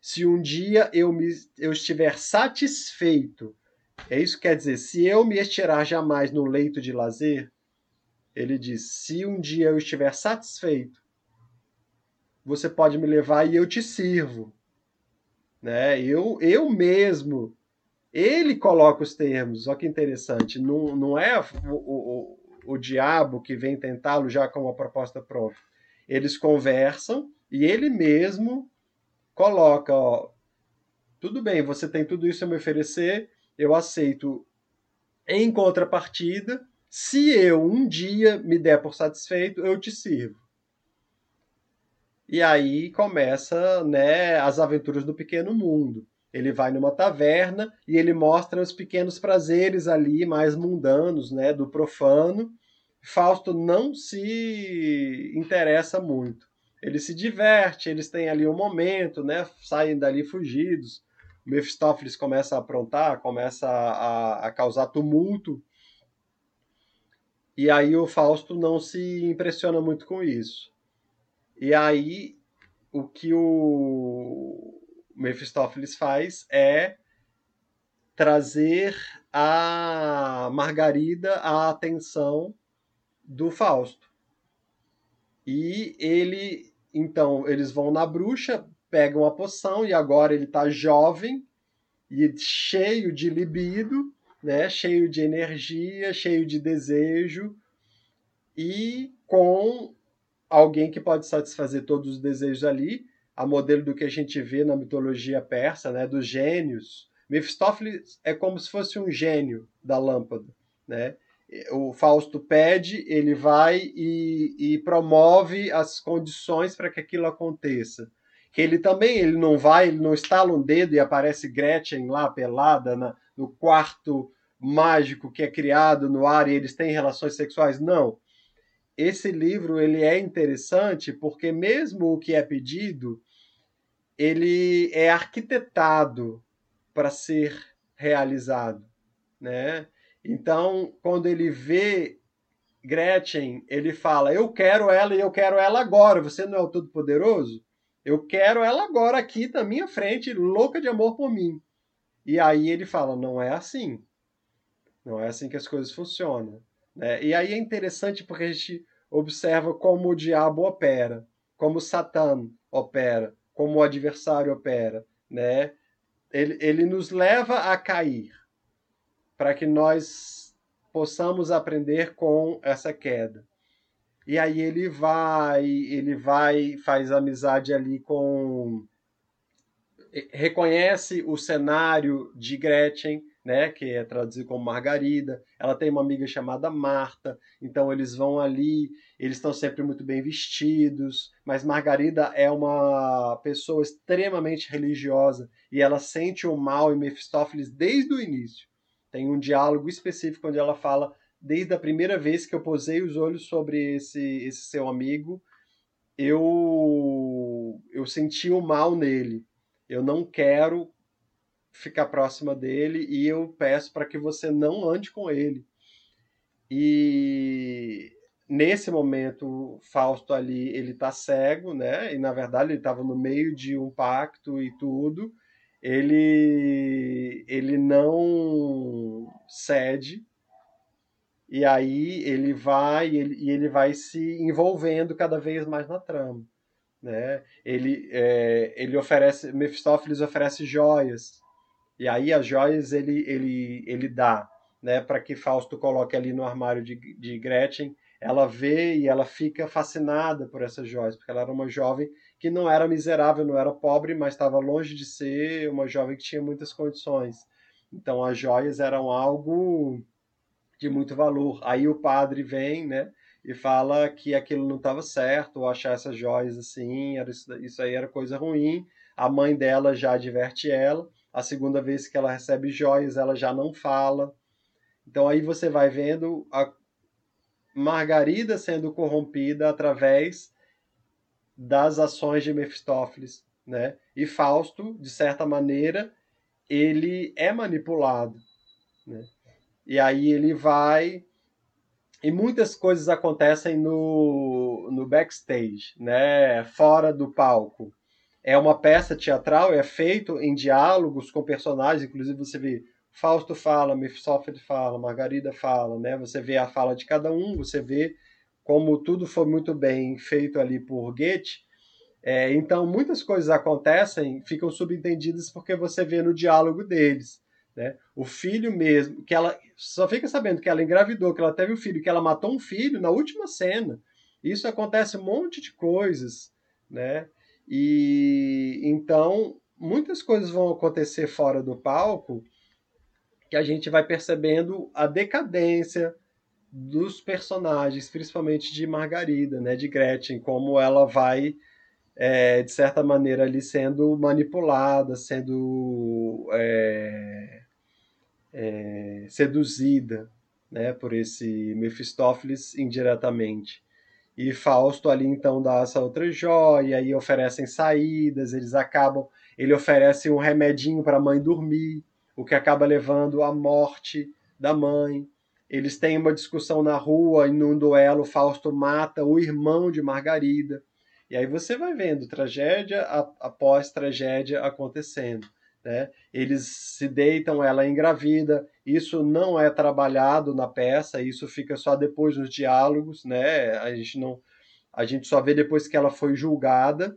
S2: se um dia eu, me, eu estiver satisfeito, é isso que quer dizer, se eu me estirar jamais no leito de lazer, ele diz: se um dia eu estiver satisfeito, você pode me levar e eu te sirvo né? Eu, eu mesmo, ele coloca os termos, olha que interessante, não, não é o, o, o diabo que vem tentá-lo já com uma proposta própria. Eles conversam e ele mesmo coloca, ó, tudo bem, você tem tudo isso a me oferecer, eu aceito em contrapartida, se eu um dia me der por satisfeito, eu te sirvo. E aí começa, né, as aventuras do pequeno mundo. Ele vai numa taverna e ele mostra os pequenos prazeres ali mais mundanos, né, do profano. Fausto não se interessa muito. Ele se diverte, eles têm ali um momento, né, saem dali fugidos. O Mephistófeles começa a aprontar, começa a, a causar tumulto. E aí o Fausto não se impressiona muito com isso. E aí, o que o Mephistófeles faz é trazer a Margarida à atenção do Fausto. E ele, então, eles vão na bruxa, pegam a poção e agora ele está jovem e cheio de libido, né? Cheio de energia, cheio de desejo e com alguém que pode satisfazer todos os desejos ali, a modelo do que a gente vê na mitologia persa, né, dos gênios. Mefistófeles é como se fosse um gênio da lâmpada, né? O Fausto pede, ele vai e, e promove as condições para que aquilo aconteça. Ele também, ele não vai, ele não estala um dedo e aparece Gretchen lá pelada na, no quarto mágico que é criado no ar e eles têm relações sexuais. Não esse livro ele é interessante porque mesmo o que é pedido ele é arquitetado para ser realizado, né? Então, quando ele vê Gretchen, ele fala: "Eu quero ela e eu quero ela agora. Você não é o todo poderoso? Eu quero ela agora aqui na minha frente, louca de amor por mim." E aí ele fala: "Não é assim. Não é assim que as coisas funcionam." Né? E aí é interessante porque a gente observa como o diabo opera, como Satã opera, como o adversário opera, né? Ele, ele nos leva a cair para que nós possamos aprender com essa queda. E aí ele vai, ele vai, faz amizade ali com reconhece o cenário de Gretchen, né, que é traduzido como Margarida. Ela tem uma amiga chamada Marta, então eles vão ali, eles estão sempre muito bem vestidos, mas Margarida é uma pessoa extremamente religiosa e ela sente o mal em Mefistófeles desde o início. Tem um diálogo específico onde ela fala desde a primeira vez que eu posei os olhos sobre esse, esse seu amigo, eu eu senti o mal nele. Eu não quero ficar próxima dele e eu peço para que você não ande com ele. E nesse momento, Fausto ali, ele tá cego, né? E na verdade ele estava no meio de um pacto e tudo. Ele ele não cede. E aí ele vai ele, e ele vai se envolvendo cada vez mais na trama, né? Ele é, ele oferece Mephistófeles oferece joias. E aí as joias ele ele ele dá, né, para que Fausto coloque ali no armário de, de Gretchen ela vê e ela fica fascinada por essas joias, porque ela era uma jovem que não era miserável, não era pobre, mas estava longe de ser uma jovem que tinha muitas condições. Então as joias eram algo de muito valor. Aí o padre vem, né, e fala que aquilo não estava certo, achar essas joias assim, era isso, isso aí era coisa ruim. A mãe dela já adverte ela. A segunda vez que ela recebe joias, ela já não fala. Então aí você vai vendo a, Margarida sendo corrompida através das ações de Mefistófeles, né? E Fausto, de certa maneira, ele é manipulado, né? E aí ele vai e muitas coisas acontecem no, no backstage, né? Fora do palco. É uma peça teatral, é feito em diálogos com personagens, inclusive você vê Fausto fala, Mephistófeles fala, Margarida fala, né? Você vê a fala de cada um, você vê como tudo foi muito bem feito ali por Goethe. É, então, muitas coisas acontecem, ficam subentendidas porque você vê no diálogo deles. Né? O filho mesmo, que ela só fica sabendo que ela engravidou, que ela teve um filho, que ela matou um filho na última cena. Isso acontece um monte de coisas, né? E então muitas coisas vão acontecer fora do palco que a gente vai percebendo a decadência dos personagens, principalmente de Margarida, né, de Gretchen, como ela vai é, de certa maneira ali sendo manipulada, sendo é, é, seduzida, né, por esse Mephistófeles indiretamente. E Fausto ali então dá essa outra joia e oferecem saídas, eles acabam, ele oferece um remedinho para a mãe dormir, o que acaba levando à morte da mãe. Eles têm uma discussão na rua e num duelo Fausto mata o irmão de Margarida. E aí você vai vendo tragédia após tragédia acontecendo. Né? Eles se deitam, ela é engravida. Isso não é trabalhado na peça, isso fica só depois nos diálogos. Né? A, gente não, a gente só vê depois que ela foi julgada,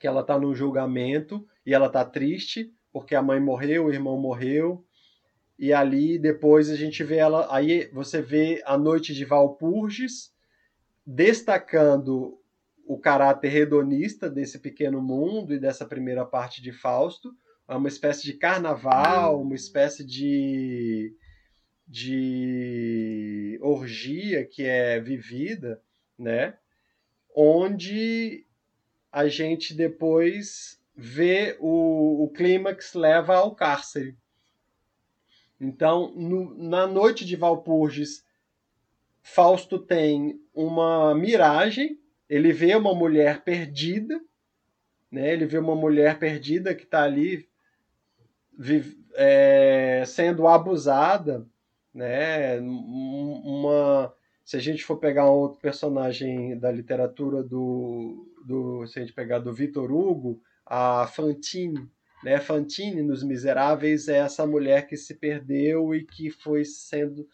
S2: que ela está no julgamento e ela está triste porque a mãe morreu, o irmão morreu. E ali depois a gente vê ela, aí você vê a noite de Valpurgis destacando o caráter hedonista desse pequeno mundo e dessa primeira parte de Fausto, é uma espécie de carnaval, uma espécie de de orgia que é vivida, né? Onde a gente depois vê o, o clímax leva ao cárcere. Então, no, na noite de Valpurgis, Fausto tem uma miragem, ele vê uma mulher perdida, né? ele vê uma mulher perdida que está ali é, sendo abusada, né? uma, se a gente for pegar um outro personagem da literatura do, do se a gente pegar do Vitor Hugo, a Fantine. Né? Fantine, nos Miseráveis, é essa mulher que se perdeu e que foi sendo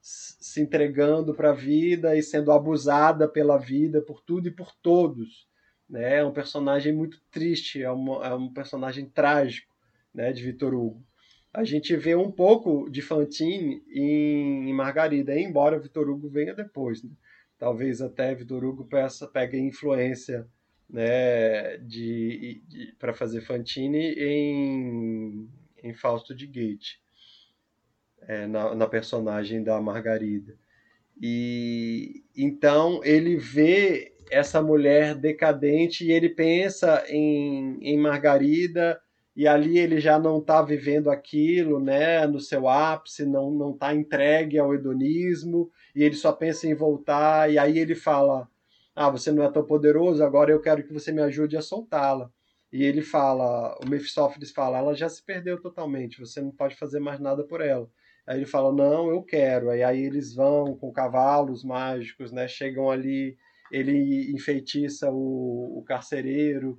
S2: se entregando para a vida e sendo abusada pela vida, por tudo e por todos. Né? É um personagem muito triste, é, uma, é um personagem trágico né, de Vitor Hugo. A gente vê um pouco de Fantine em, em Margarida, embora Vitor Hugo venha depois. Né? Talvez até Vitor Hugo peça, pegue influência né, de, de para fazer Fantine em, em Fausto de Goethe, é, na, na personagem da Margarida. E então ele vê essa mulher decadente e ele pensa em, em Margarida e ali ele já não está vivendo aquilo, né, no seu ápice, não não está entregue ao hedonismo e ele só pensa em voltar e aí ele fala ah, você não é tão poderoso, agora eu quero que você me ajude a soltá-la. e ele fala, o Mephistófeles fala, ela já se perdeu totalmente, você não pode fazer mais nada por ela. Aí ele fala, não, eu quero. Aí, aí eles vão com cavalos mágicos, né? Chegam ali, ele enfeitiça o, o carcereiro,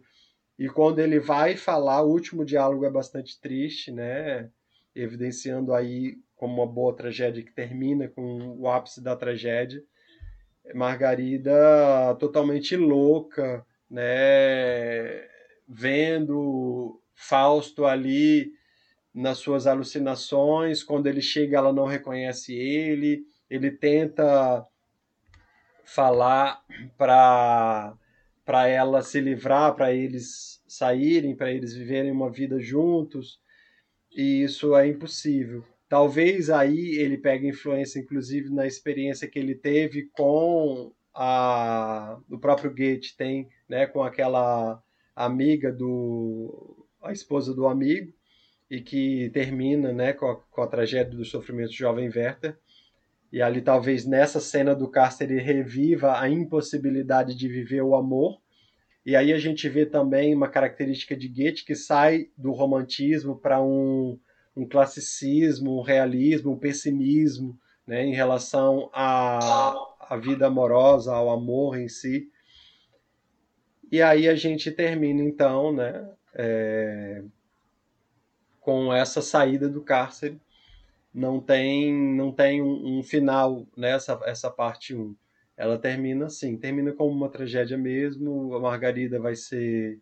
S2: e quando ele vai falar, o último diálogo é bastante triste, né? Evidenciando aí como uma boa tragédia que termina com o ápice da tragédia. Margarida totalmente louca, né? Vendo Fausto ali nas suas alucinações, quando ele chega ela não reconhece ele, ele tenta falar para para ela se livrar, para eles saírem, para eles viverem uma vida juntos, e isso é impossível. Talvez aí ele pegue influência, inclusive, na experiência que ele teve com a o próprio Goethe tem, né, com aquela amiga do a esposa do amigo e que termina, né, com a, com a tragédia do sofrimento do jovem Werther. E ali talvez nessa cena do cárcere reviva a impossibilidade de viver o amor. E aí a gente vê também uma característica de Goethe que sai do romantismo para um um classicismo, um realismo, um pessimismo né, em relação à, à vida amorosa, ao amor em si. E aí a gente termina então né, é, com essa saída do cárcere. Não tem, não tem um, um final nessa né, essa parte 1. Ela termina assim, termina como uma tragédia mesmo. A Margarida vai ser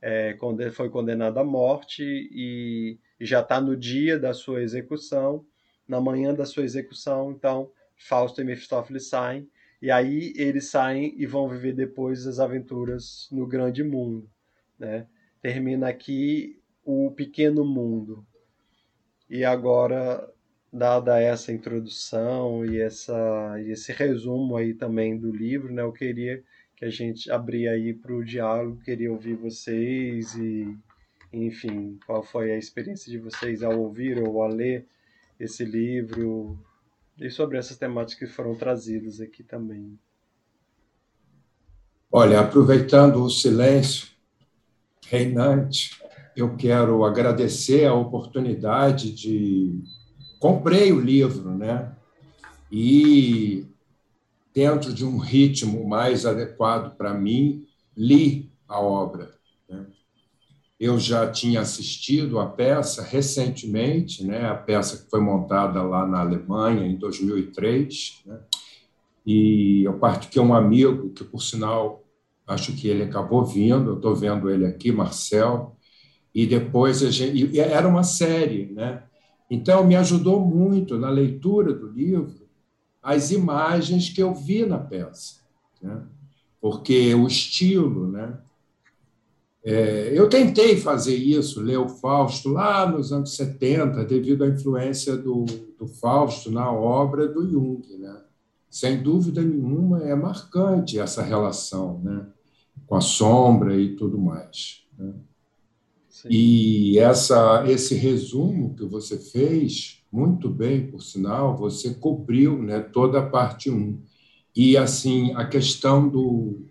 S2: é, foi condenada à morte e e já está no dia da sua execução, na manhã da sua execução, então Fausto e Mephistófeles saem, e aí eles saem e vão viver depois as aventuras no grande mundo. Né? Termina aqui o pequeno mundo. E agora, dada essa introdução e, essa, e esse resumo aí também do livro, né, eu queria que a gente abrir aí para o diálogo, queria ouvir vocês e enfim, qual foi a experiência de vocês ao ouvir ou a ler esse livro e sobre essas temáticas que foram trazidas aqui também.
S3: Olha, aproveitando o silêncio reinante, eu quero agradecer a oportunidade de comprei o livro, né? E dentro de um ritmo mais adequado para mim, li a obra. Né? Eu já tinha assistido a peça recentemente, né, a peça que foi montada lá na Alemanha em 2003, né, e eu que um amigo que, por sinal, acho que ele acabou vindo, eu estou vendo ele aqui, Marcel, e depois a gente, e era uma série, né? Então me ajudou muito na leitura do livro as imagens que eu vi na peça, né? Porque o estilo, né? É, eu tentei fazer isso, ler o Fausto lá nos anos 70, devido à influência do, do Fausto na obra do Jung. Né? Sem dúvida nenhuma, é marcante essa relação né? com a sombra e tudo mais. Né? E essa, esse resumo que você fez, muito bem, por sinal, você cobriu né, toda a parte 1. E, assim, a questão do,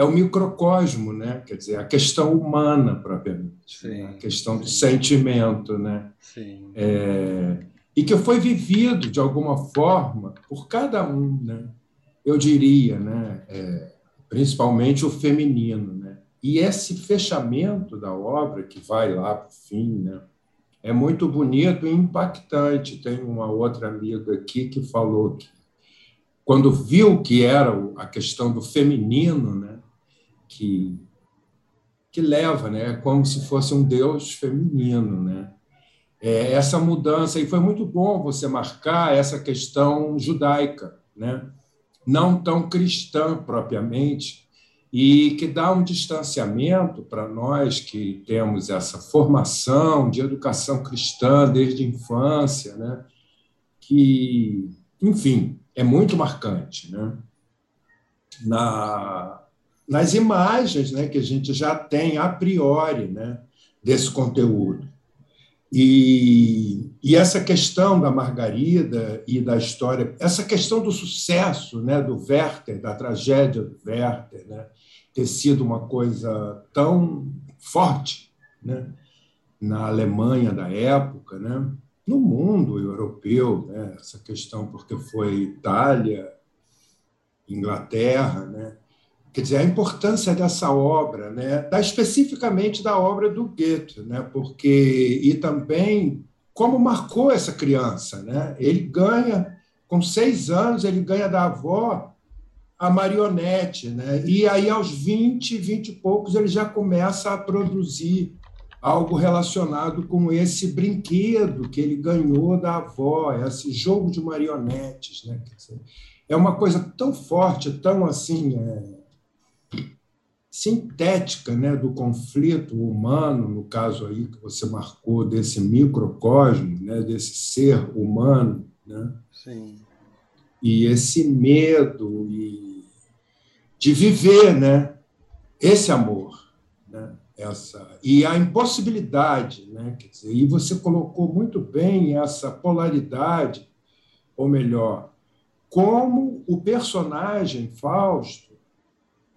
S3: é o microcosmo, né? Quer dizer, a questão humana propriamente, né? sim, a questão sim. do sentimento, né? Sim. É, e que foi vivido de alguma forma por cada um, né? Eu diria, né? É, principalmente o feminino? E esse fechamento da obra que vai lá para o fim, né? É muito bonito e impactante. Tem uma outra amiga aqui que falou que quando viu que era a questão do feminino, né? que, que leva, né? como se fosse um Deus feminino. Né? É, essa mudança, e foi muito bom você marcar essa questão judaica, né? não tão cristã propriamente, e que dá um distanciamento para nós que temos essa formação de educação cristã desde a infância, né? que, enfim, é muito marcante. Né? Na, nas imagens né, que a gente já tem a priori né, desse conteúdo. E, e, essa questão da Margarida e da história, essa questão do sucesso né, do Werther, da tragédia do Werther, né, ter sido uma coisa tão forte né? na Alemanha da época, né? no mundo europeu, né? essa questão, porque foi Itália, Inglaterra, né? quer dizer, a importância dessa obra, né? da, especificamente da obra do Goethe, né? porque, e também como marcou essa criança. Né? Ele ganha, com seis anos, ele ganha da avó a marionete, né? E aí aos 20, 20 e poucos ele já começa a produzir algo relacionado com esse brinquedo que ele ganhou da avó, esse jogo de marionetes, né? É uma coisa tão forte, tão assim é, sintética, né, do conflito humano, no caso aí que você marcou desse microcosmo, né, desse ser humano, né?
S2: Sim.
S3: E esse medo e de viver né, esse amor. Né, essa, e a impossibilidade. Né, quer dizer, e você colocou muito bem essa polaridade, ou melhor, como o personagem Fausto,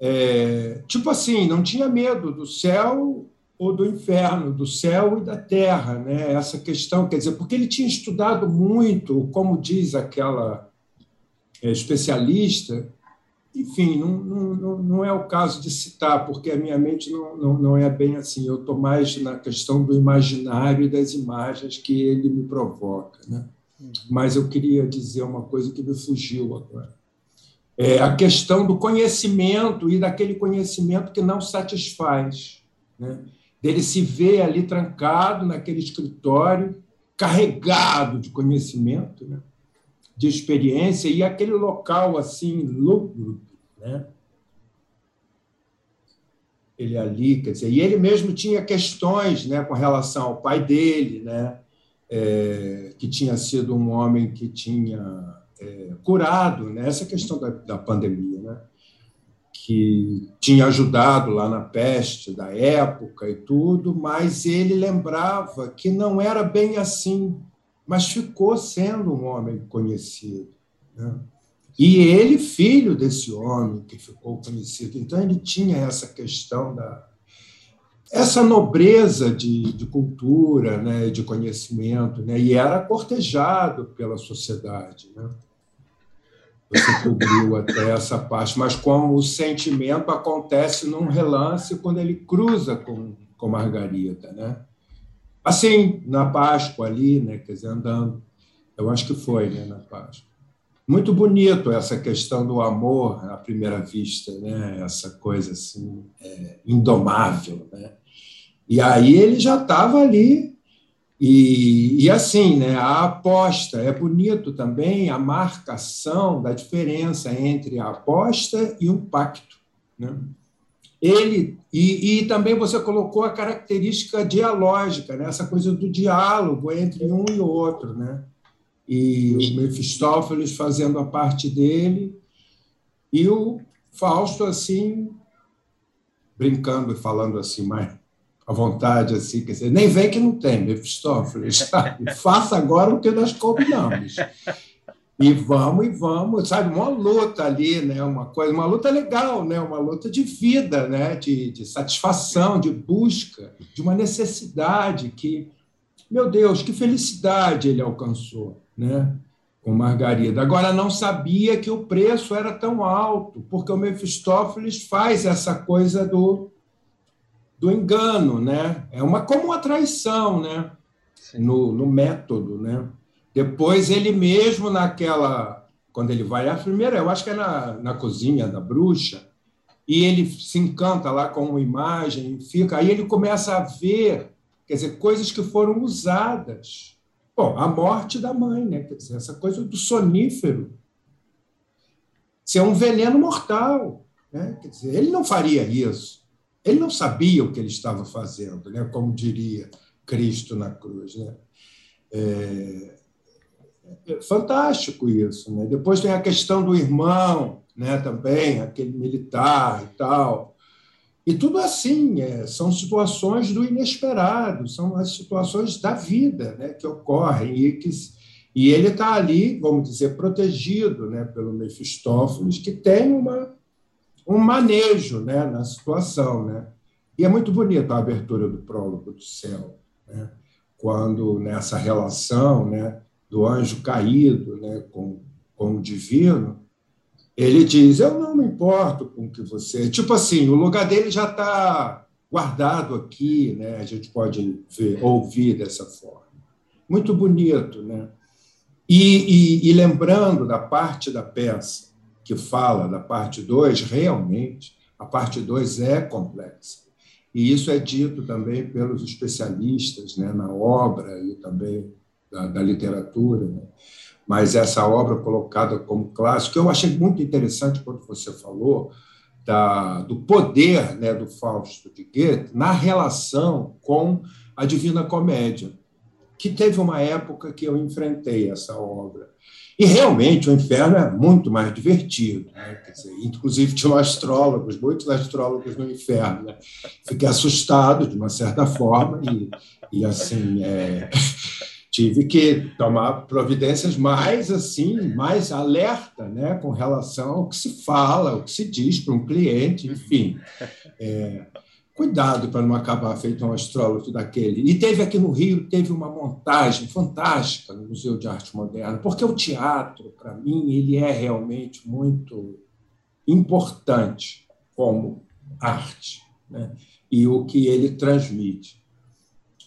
S3: é, tipo assim, não tinha medo do céu ou do inferno, do céu e da terra, né? Essa questão, quer dizer, porque ele tinha estudado muito, como diz aquela é, especialista, enfim, não, não, não é o caso de citar, porque a minha mente não, não, não é bem assim. Eu estou mais na questão do imaginário e das imagens que ele me provoca. Né? Mas eu queria dizer uma coisa que me fugiu agora. É a questão do conhecimento e daquele conhecimento que não satisfaz. Né? Dele se ver ali trancado naquele escritório, carregado de conhecimento, né? de experiência e aquele local assim lúgubre, né? Ele ali, quer dizer, e ele mesmo tinha questões, né, com relação ao pai dele, né, é, que tinha sido um homem que tinha é, curado, né, questão da, da pandemia, né, que tinha ajudado lá na peste da época e tudo, mas ele lembrava que não era bem assim mas ficou sendo um homem conhecido. Né? E ele, filho desse homem que ficou conhecido. Então, ele tinha essa questão da. Essa nobreza de, de cultura, né, de conhecimento, né, e era cortejado pela sociedade. Né? Você cobriu até essa parte, mas como o sentimento acontece num relance quando ele cruza com, com Margarida. Né? Assim, na Páscoa ali, né, quer dizer, andando, eu acho que foi, né, na Páscoa. Muito bonito essa questão do amor à primeira vista, né, essa coisa assim é, indomável, né. E aí ele já estava ali e, e assim, né, a aposta é bonito também a marcação da diferença entre a aposta e um pacto, né? ele e, e, também você colocou a característica dialógica, né? essa coisa do diálogo entre um e outro, né? E o Mephistófeles fazendo a parte dele e o Fausto assim brincando e falando assim mais à vontade assim, quer dizer, nem vem que não tem Mephistófeles, sabe? Faça agora o que nós combinamos. E vamos e vamos, sabe, uma luta ali, né? Uma coisa, uma luta legal, né? Uma luta de vida, né? De, de satisfação, de busca, de uma necessidade que, meu Deus, que felicidade ele alcançou, né? Com Margarida. Agora não sabia que o preço era tão alto, porque o Mefistófeles faz essa coisa do do engano, né? É uma como uma traição, né? No, no método, né? Depois ele mesmo naquela quando ele vai a primeira, eu acho que é na, na cozinha da bruxa, e ele se encanta lá com uma imagem, fica, aí ele começa a ver, quer dizer, coisas que foram usadas. Bom, a morte da mãe, né? Quer dizer, essa coisa do sonífero. Ser um veneno mortal, né? Quer dizer, ele não faria isso. Ele não sabia o que ele estava fazendo, né? Como diria Cristo na cruz, né? É, é fantástico isso. Né? Depois tem a questão do irmão, né? também, aquele militar e tal. E tudo assim, é, são situações do inesperado, são as situações da vida né? que ocorrem e que e ele está ali, vamos dizer, protegido né, pelo Mefistófeles, que tem uma, um manejo né, na situação. Né? E é muito bonita a abertura do prólogo do céu, né? quando nessa relação né, do anjo caído né, com, com o divino, ele diz: Eu não me importo com o que você. Tipo assim, o lugar dele já está guardado aqui, né? a gente pode ver, ouvir dessa forma. Muito bonito. Né? E, e, e lembrando da parte da peça que fala da parte 2, realmente, a parte 2 é complexa. E isso é dito também pelos especialistas né, na obra e também da, da literatura. Né? Mas essa obra colocada como clássico, eu achei muito interessante quando você falou da, do poder né, do Fausto de Goethe na relação com a Divina Comédia, que teve uma época que eu enfrentei essa obra. E realmente o inferno é muito mais divertido. Né? Dizer, inclusive, tinham astrólogos, muitos astrólogos no inferno. Né? Fiquei assustado, de uma certa forma, e, e assim. É, tive que tomar providências mais assim, mais alerta, né, com relação ao que se fala, o que se diz para um cliente, enfim. É, cuidado para não acabar feito um astrólogo daquele. E teve aqui no Rio, teve uma montagem fantástica no Museu de Arte Moderna, porque o teatro, para mim, ele é realmente muito importante como arte, né? e o que ele transmite.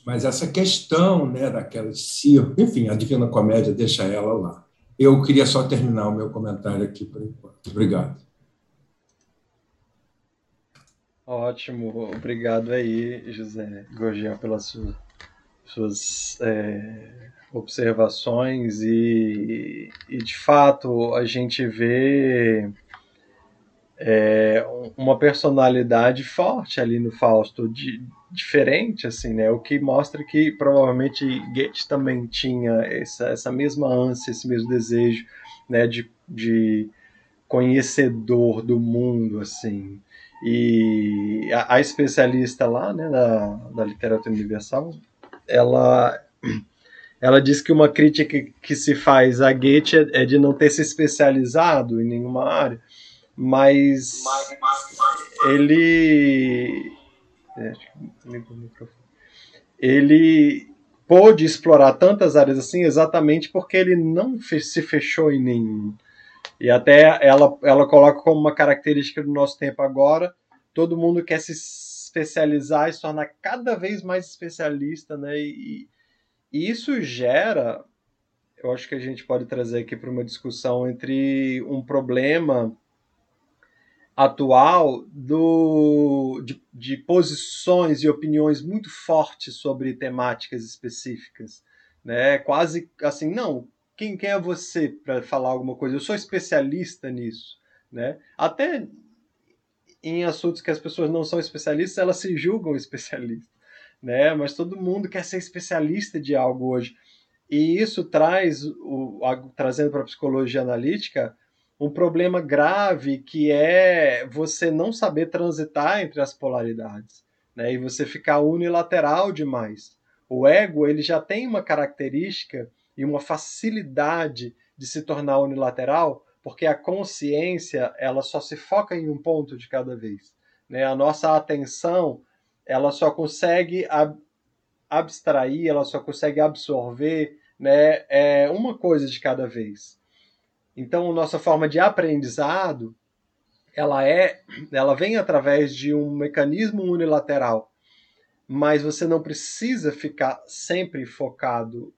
S3: Mas essa questão né, daquela circo, enfim, a Divina Comédia deixa ela lá. Eu queria só terminar o meu comentário aqui por enquanto. Obrigado.
S2: Ótimo, obrigado aí, José Gorgian, pelas suas, suas é, observações e, e, de fato, a gente vê é, uma personalidade forte ali no Fausto, de, diferente, assim, né? O que mostra que provavelmente Goethe também tinha essa, essa mesma ânsia, esse mesmo desejo, né, de, de conhecedor do mundo, assim, e a, a especialista lá, né, da, da literatura universal, ela ela diz que uma crítica que, se faz a Goethe é, é, de não ter se especializado em nenhuma área, mas ele é, ele pôde explorar tantas áreas assim exatamente porque ele não se fechou em nenhum. E até ela, ela coloca como uma característica do nosso tempo agora, todo mundo quer se especializar e se tornar cada vez mais especialista, né? E, e isso gera, eu acho que a gente pode trazer aqui para uma discussão entre um problema atual do, de, de, posições e opiniões muito fortes sobre temáticas específicas. Né? Quase assim, não, quem, quem é você para falar alguma coisa? Eu sou especialista nisso. Né? Até em assuntos que as pessoas não são especialistas, elas se julgam especialistas. Né? Mas todo mundo quer ser especialista de algo hoje. E isso traz, o, a, trazendo para a psicologia analítica, um problema grave que é você não saber transitar entre as polaridades, né? E você ficar unilateral demais. O ego ele já tem uma característica e uma facilidade de se tornar unilateral, porque a consciência ela só se foca em um ponto de cada vez. Né? A nossa atenção ela só consegue ab abstrair, ela só consegue absorver né, é uma coisa de cada vez. Então, nossa forma de aprendizado ela é, ela vem através de um mecanismo unilateral, mas você não precisa ficar sempre focado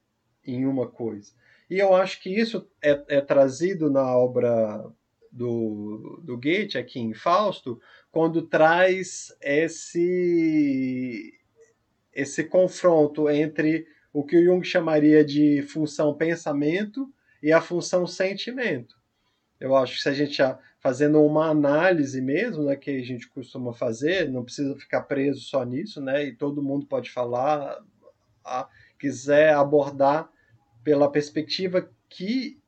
S2: em uma coisa. E eu acho que isso é, é trazido na obra do, do Goethe, aqui em Fausto, quando traz esse, esse confronto entre o que o Jung chamaria de função pensamento e a função sentimento. Eu acho que se a gente já fazendo uma análise mesmo, né, que a gente costuma fazer, não precisa ficar preso só nisso, né, e todo mundo pode falar, a, quiser abordar pela perspectiva que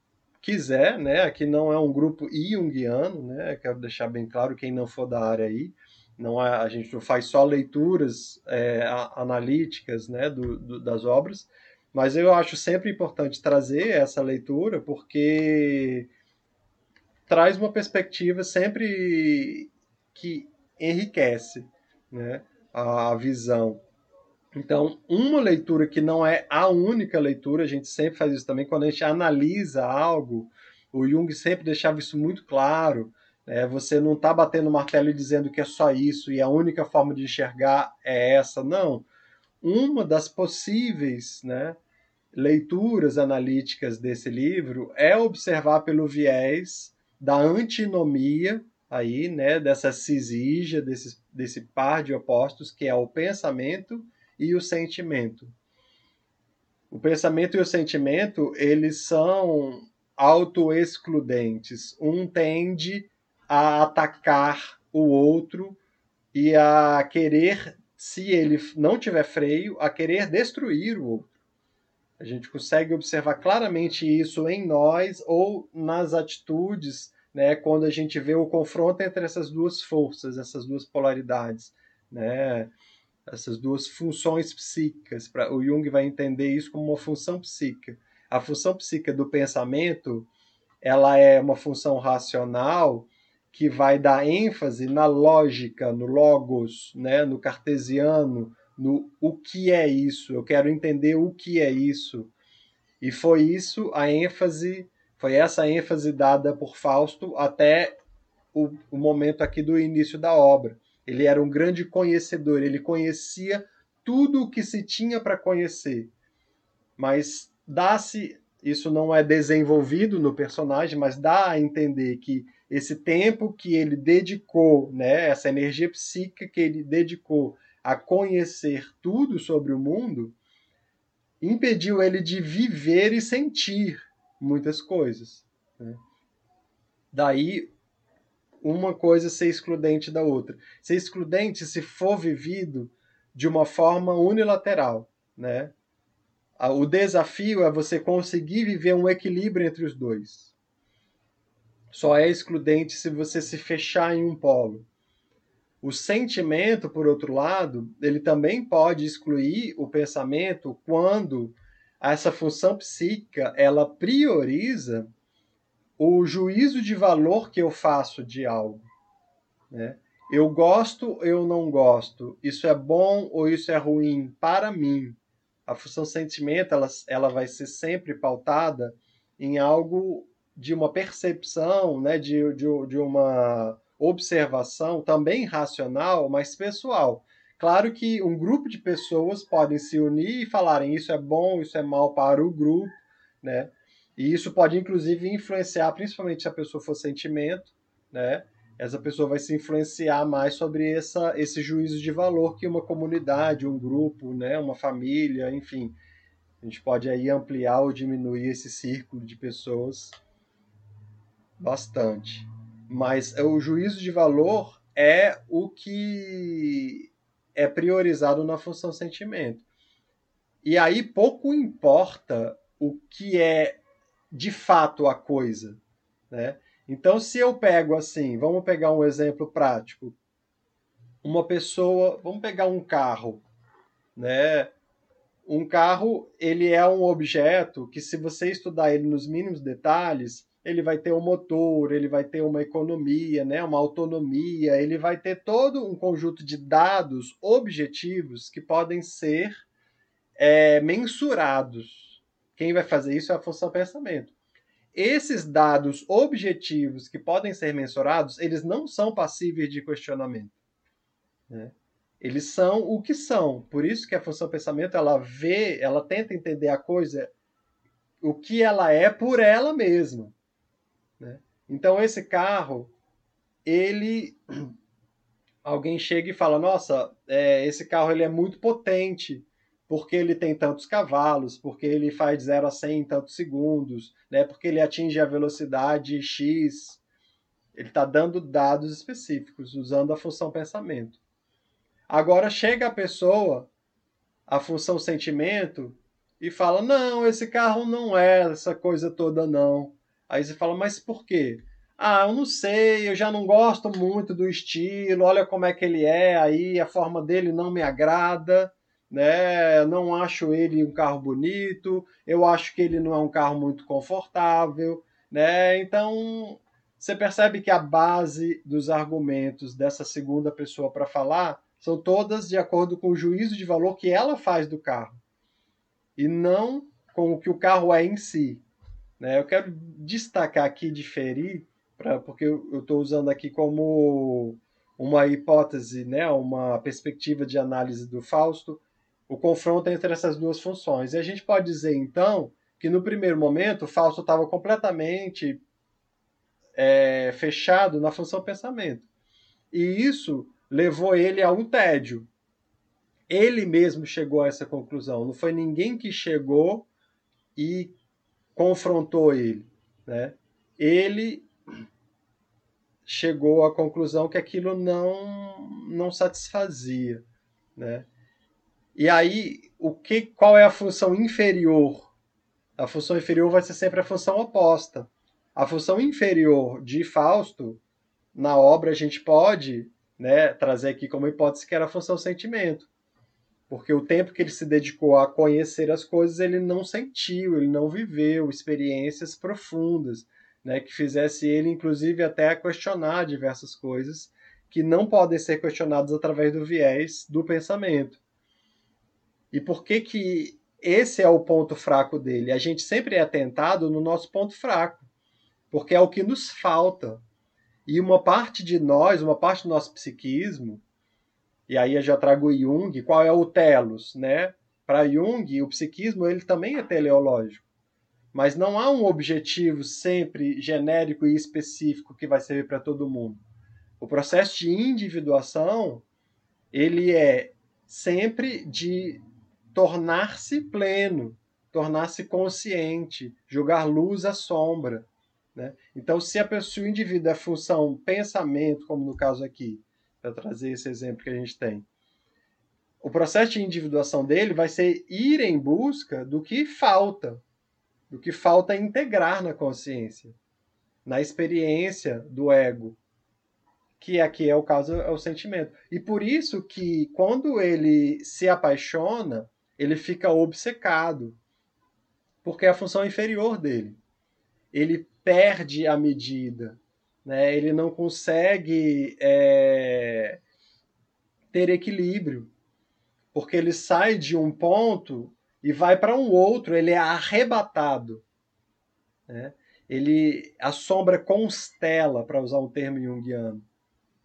S2: quiser, né? Aqui não é um grupo junguiano, né? Quero deixar bem claro quem não for da área aí, não é, a gente não faz só leituras é, analíticas, né? Do, do, das obras, mas eu acho sempre importante trazer essa leitura porque traz uma perspectiva sempre que enriquece, né? a visão. Então, uma leitura que não é a única leitura, a gente sempre faz isso também, quando a gente analisa algo, o Jung sempre deixava isso muito claro. Né? Você não está batendo o martelo e dizendo que é só isso e a única forma de enxergar é essa. Não. Uma das possíveis né, leituras analíticas desse livro é observar pelo viés da antinomia aí, né, dessa cisígia, desse, desse par de opostos que é o pensamento e o sentimento. O pensamento e o sentimento, eles são autoexcludentes. Um tende a atacar o outro e a querer, se ele não tiver freio, a querer destruir o outro. A gente consegue observar claramente isso em nós ou nas atitudes, né, quando a gente vê o confronto entre essas duas forças, essas duas polaridades, né? Essas duas funções psíquicas. Pra, o Jung vai entender isso como uma função psíquica. A função psíquica do pensamento ela é uma função racional que vai dar ênfase na lógica, no logos, né, no cartesiano, no o que é isso. Eu quero entender o que é isso. E foi isso a ênfase, foi essa ênfase dada por Fausto até o, o momento aqui do início da obra. Ele era um grande conhecedor, ele conhecia tudo o que se tinha para conhecer. Mas dá-se, isso não é desenvolvido no personagem, mas dá a entender que esse tempo que ele dedicou, né, essa energia psíquica que ele dedicou a conhecer tudo sobre o mundo, impediu ele de viver e sentir muitas coisas. Né? Daí uma coisa ser excludente da outra. Ser excludente se for vivido de uma forma unilateral, né? O desafio é você conseguir viver um equilíbrio entre os dois. Só é excludente se você se fechar em um polo. O sentimento, por outro lado, ele também pode excluir o pensamento quando essa função psíquica ela prioriza o juízo de valor que eu faço de algo. Né? Eu gosto, eu não gosto. Isso é bom ou isso é ruim para mim. A função sentimento ela, ela vai ser sempre pautada em algo de uma percepção, né? de, de, de uma observação também racional, mas pessoal. Claro que um grupo de pessoas podem se unir e falarem isso é bom, isso é mal para o grupo, né? E isso pode, inclusive, influenciar, principalmente se a pessoa for sentimento, né? Essa pessoa vai se influenciar mais sobre essa, esse juízo de valor que uma comunidade, um grupo, né? uma família, enfim. A gente pode aí ampliar ou diminuir esse círculo de pessoas bastante. Mas o juízo de valor é o que é priorizado na função sentimento. E aí pouco importa o que é de fato a coisa, né? Então, se eu pego assim, vamos pegar um exemplo prático. Uma pessoa, vamos pegar um carro, né? Um carro, ele é um objeto que se você estudar ele nos mínimos detalhes, ele vai ter um motor, ele vai ter uma economia, né, uma autonomia, ele vai ter todo um conjunto de dados objetivos que podem ser é, mensurados. Quem vai fazer isso é a função pensamento. Esses dados objetivos que podem ser mensurados, eles não são passíveis de questionamento. Né? Eles são o que são. Por isso que a função pensamento ela vê, ela tenta entender a coisa o que ela é por ela mesma. Né? Então esse carro, ele alguém chega e fala, nossa, é, esse carro ele é muito potente porque ele tem tantos cavalos, porque ele faz de 0 a 100 em tantos segundos, né? porque ele atinge a velocidade X. Ele está dando dados específicos, usando a função pensamento. Agora chega a pessoa, a função sentimento, e fala: não, esse carro não é essa coisa toda, não. Aí você fala: mas por quê? Ah, eu não sei, eu já não gosto muito do estilo, olha como é que ele é, aí a forma dele não me agrada né? Não acho ele um carro bonito, eu acho que ele não é um carro muito confortável, né? Então, você percebe que a base dos argumentos dessa segunda pessoa para falar são todas de acordo com o juízo de valor que ela faz do carro e não com o que o carro é em si. Né? Eu quero destacar aqui, diferir, pra, porque eu estou usando aqui como uma hipótese, né, uma perspectiva de análise do Fausto, o confronto entre essas duas funções. E a gente pode dizer, então, que no primeiro momento o Fausto estava completamente é, fechado na função pensamento. E isso levou ele a um tédio. Ele mesmo chegou a essa conclusão. Não foi ninguém que chegou e confrontou ele. Né? Ele chegou à conclusão que aquilo não, não satisfazia. Né? E aí, o que, qual é a função inferior? A função inferior vai ser sempre a função oposta. A função inferior de Fausto, na obra, a gente pode né, trazer aqui como hipótese que era a função sentimento. Porque o tempo que ele se dedicou a conhecer as coisas, ele não sentiu, ele não viveu experiências profundas, né, que fizesse ele, inclusive, até questionar diversas coisas que não podem ser questionadas através do viés do pensamento. E por que que esse é o ponto fraco dele? A gente sempre é tentado no nosso ponto fraco, porque é o que nos falta. E uma parte de nós, uma parte do nosso psiquismo, e aí eu já trago Jung, qual é o telos, né? Para Jung, o psiquismo ele também é teleológico. Mas não há um objetivo sempre genérico e específico que vai servir para todo mundo. O processo de individuação, ele é sempre de tornar-se pleno, tornar-se consciente, jogar luz à sombra. Né? Então, se a pessoa, o indivíduo é função pensamento, como no caso aqui, para trazer esse exemplo que a gente tem, o processo de individuação dele vai ser ir em busca do que falta, do que falta integrar na consciência, na experiência do ego, que aqui é o caso é o sentimento. E por isso que quando ele se apaixona, ele fica obcecado, porque é a função inferior dele. Ele perde a medida, né? ele não consegue é, ter equilíbrio, porque ele sai de um ponto e vai para um outro, ele é arrebatado. Né? Ele, a sombra constela, para usar um termo junguiano.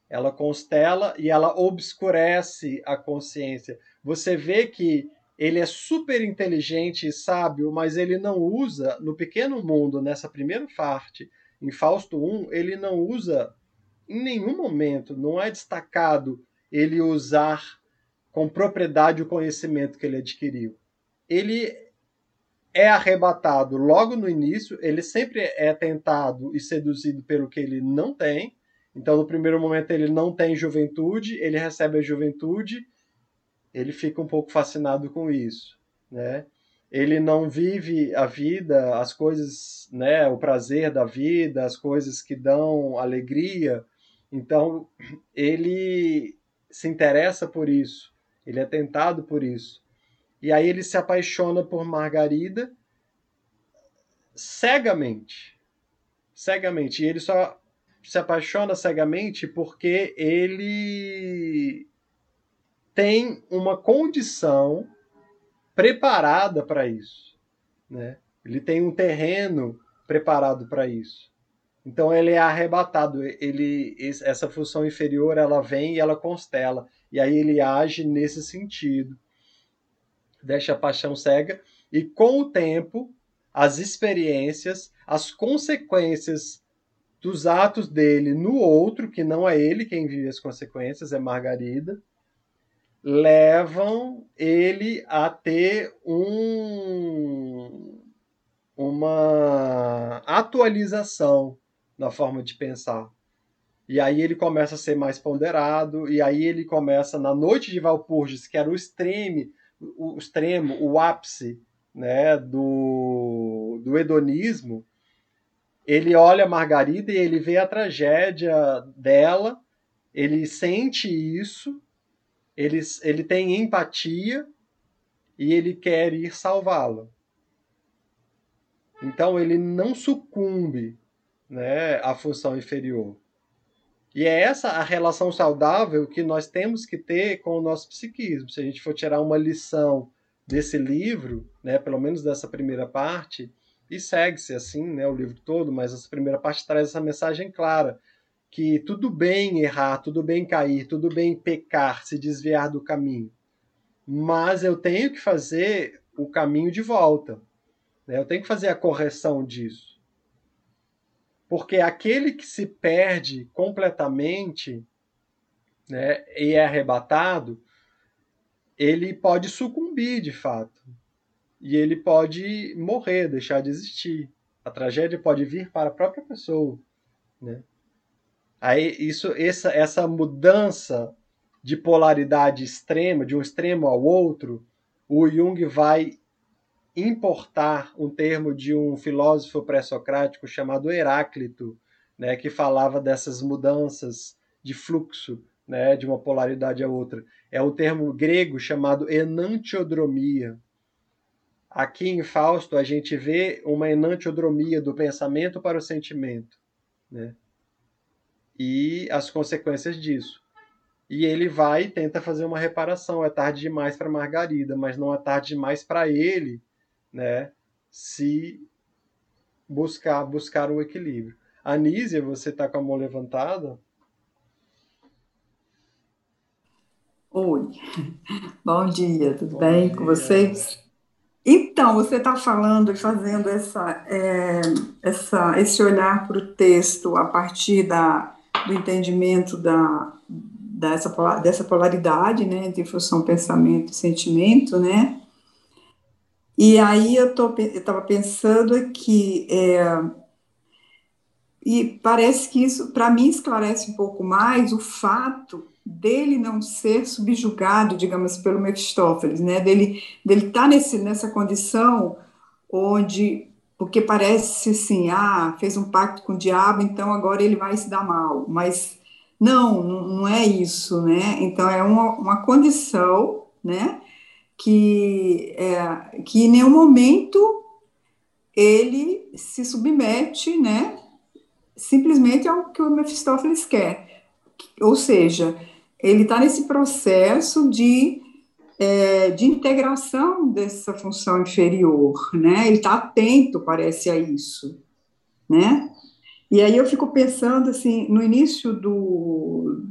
S2: Ela constela e ela obscurece a consciência. Você vê que ele é super inteligente e sábio, mas ele não usa, no pequeno mundo, nessa primeira parte, em Fausto 1, ele não usa em nenhum momento, não é destacado ele usar com propriedade o conhecimento que ele adquiriu. Ele é arrebatado logo no início, ele sempre é tentado e seduzido pelo que ele não tem. Então, no primeiro momento, ele não tem juventude, ele recebe a juventude ele fica um pouco fascinado com isso, né? Ele não vive a vida, as coisas, né, o prazer da vida, as coisas que dão alegria. Então, ele se interessa por isso, ele é tentado por isso. E aí ele se apaixona por Margarida cegamente. Cegamente. E ele só se apaixona cegamente porque ele tem uma condição preparada para isso. Né? Ele tem um terreno preparado para isso. Então ele é arrebatado, ele essa função inferior ela vem e ela constela e aí ele age nesse sentido. Deixa a paixão cega e com o tempo, as experiências, as consequências dos atos dele no outro, que não é ele quem vive as consequências, é Margarida, levam ele a ter um, uma atualização na forma de pensar. E aí ele começa a ser mais ponderado, e aí ele começa, na noite de Valpurgis, que era o extreme, o extremo, o ápice né, do, do hedonismo, ele olha a Margarida e ele vê a tragédia dela, ele sente isso, ele, ele tem empatia e ele quer ir salvá-la. Então ele não sucumbe né, à função inferior. E é essa a relação saudável que nós temos que ter com o nosso psiquismo. Se a gente for tirar uma lição desse livro, né, pelo menos dessa primeira parte, e segue-se assim, né, o livro todo, mas essa primeira parte traz essa mensagem clara que tudo bem errar, tudo bem cair, tudo bem pecar, se desviar do caminho, mas eu tenho que fazer o caminho de volta. Né? Eu tenho que fazer a correção disso. Porque aquele que se perde completamente né, e é arrebatado, ele pode sucumbir de fato. E ele pode morrer, deixar de existir. A tragédia pode vir para a própria pessoa. Né? Aí isso, essa, essa mudança de polaridade extrema, de um extremo ao outro, o Jung vai importar um termo de um filósofo pré-socrático chamado Heráclito, né, que falava dessas mudanças de fluxo, né, de uma polaridade a outra. É um termo grego chamado enantiodromia. Aqui em Fausto a gente vê uma enantiodromia do pensamento para o sentimento, né? E as consequências disso. E ele vai e tenta fazer uma reparação. É tarde demais para Margarida, mas não é tarde demais para ele né, se buscar buscar o equilíbrio. Anísia, você está com a mão levantada?
S4: Oi, bom dia, tudo bom bem dia. com vocês? Então, você está falando e fazendo essa, é, essa, esse olhar para o texto a partir da, do entendimento da, dessa, dessa polaridade né, entre função, pensamento e sentimento, né? E aí eu estava pensando aqui, é, e parece que isso, para mim, esclarece um pouco mais o fato dele não ser subjugado, digamos, pelo Mephistófeles, né? Dele dele estar tá nesse nessa condição onde porque parece assim, ah, fez um pacto com o diabo, então agora ele vai se dar mal, mas não, não é isso, né? Então é uma, uma condição, né? que, é, que em nenhum momento ele se submete, né, simplesmente ao que o Mephistófeles quer. Ou seja, ele está nesse processo de, é, de integração dessa função inferior, né? Ele está atento, parece, a isso, né? E aí eu fico pensando, assim, no início do,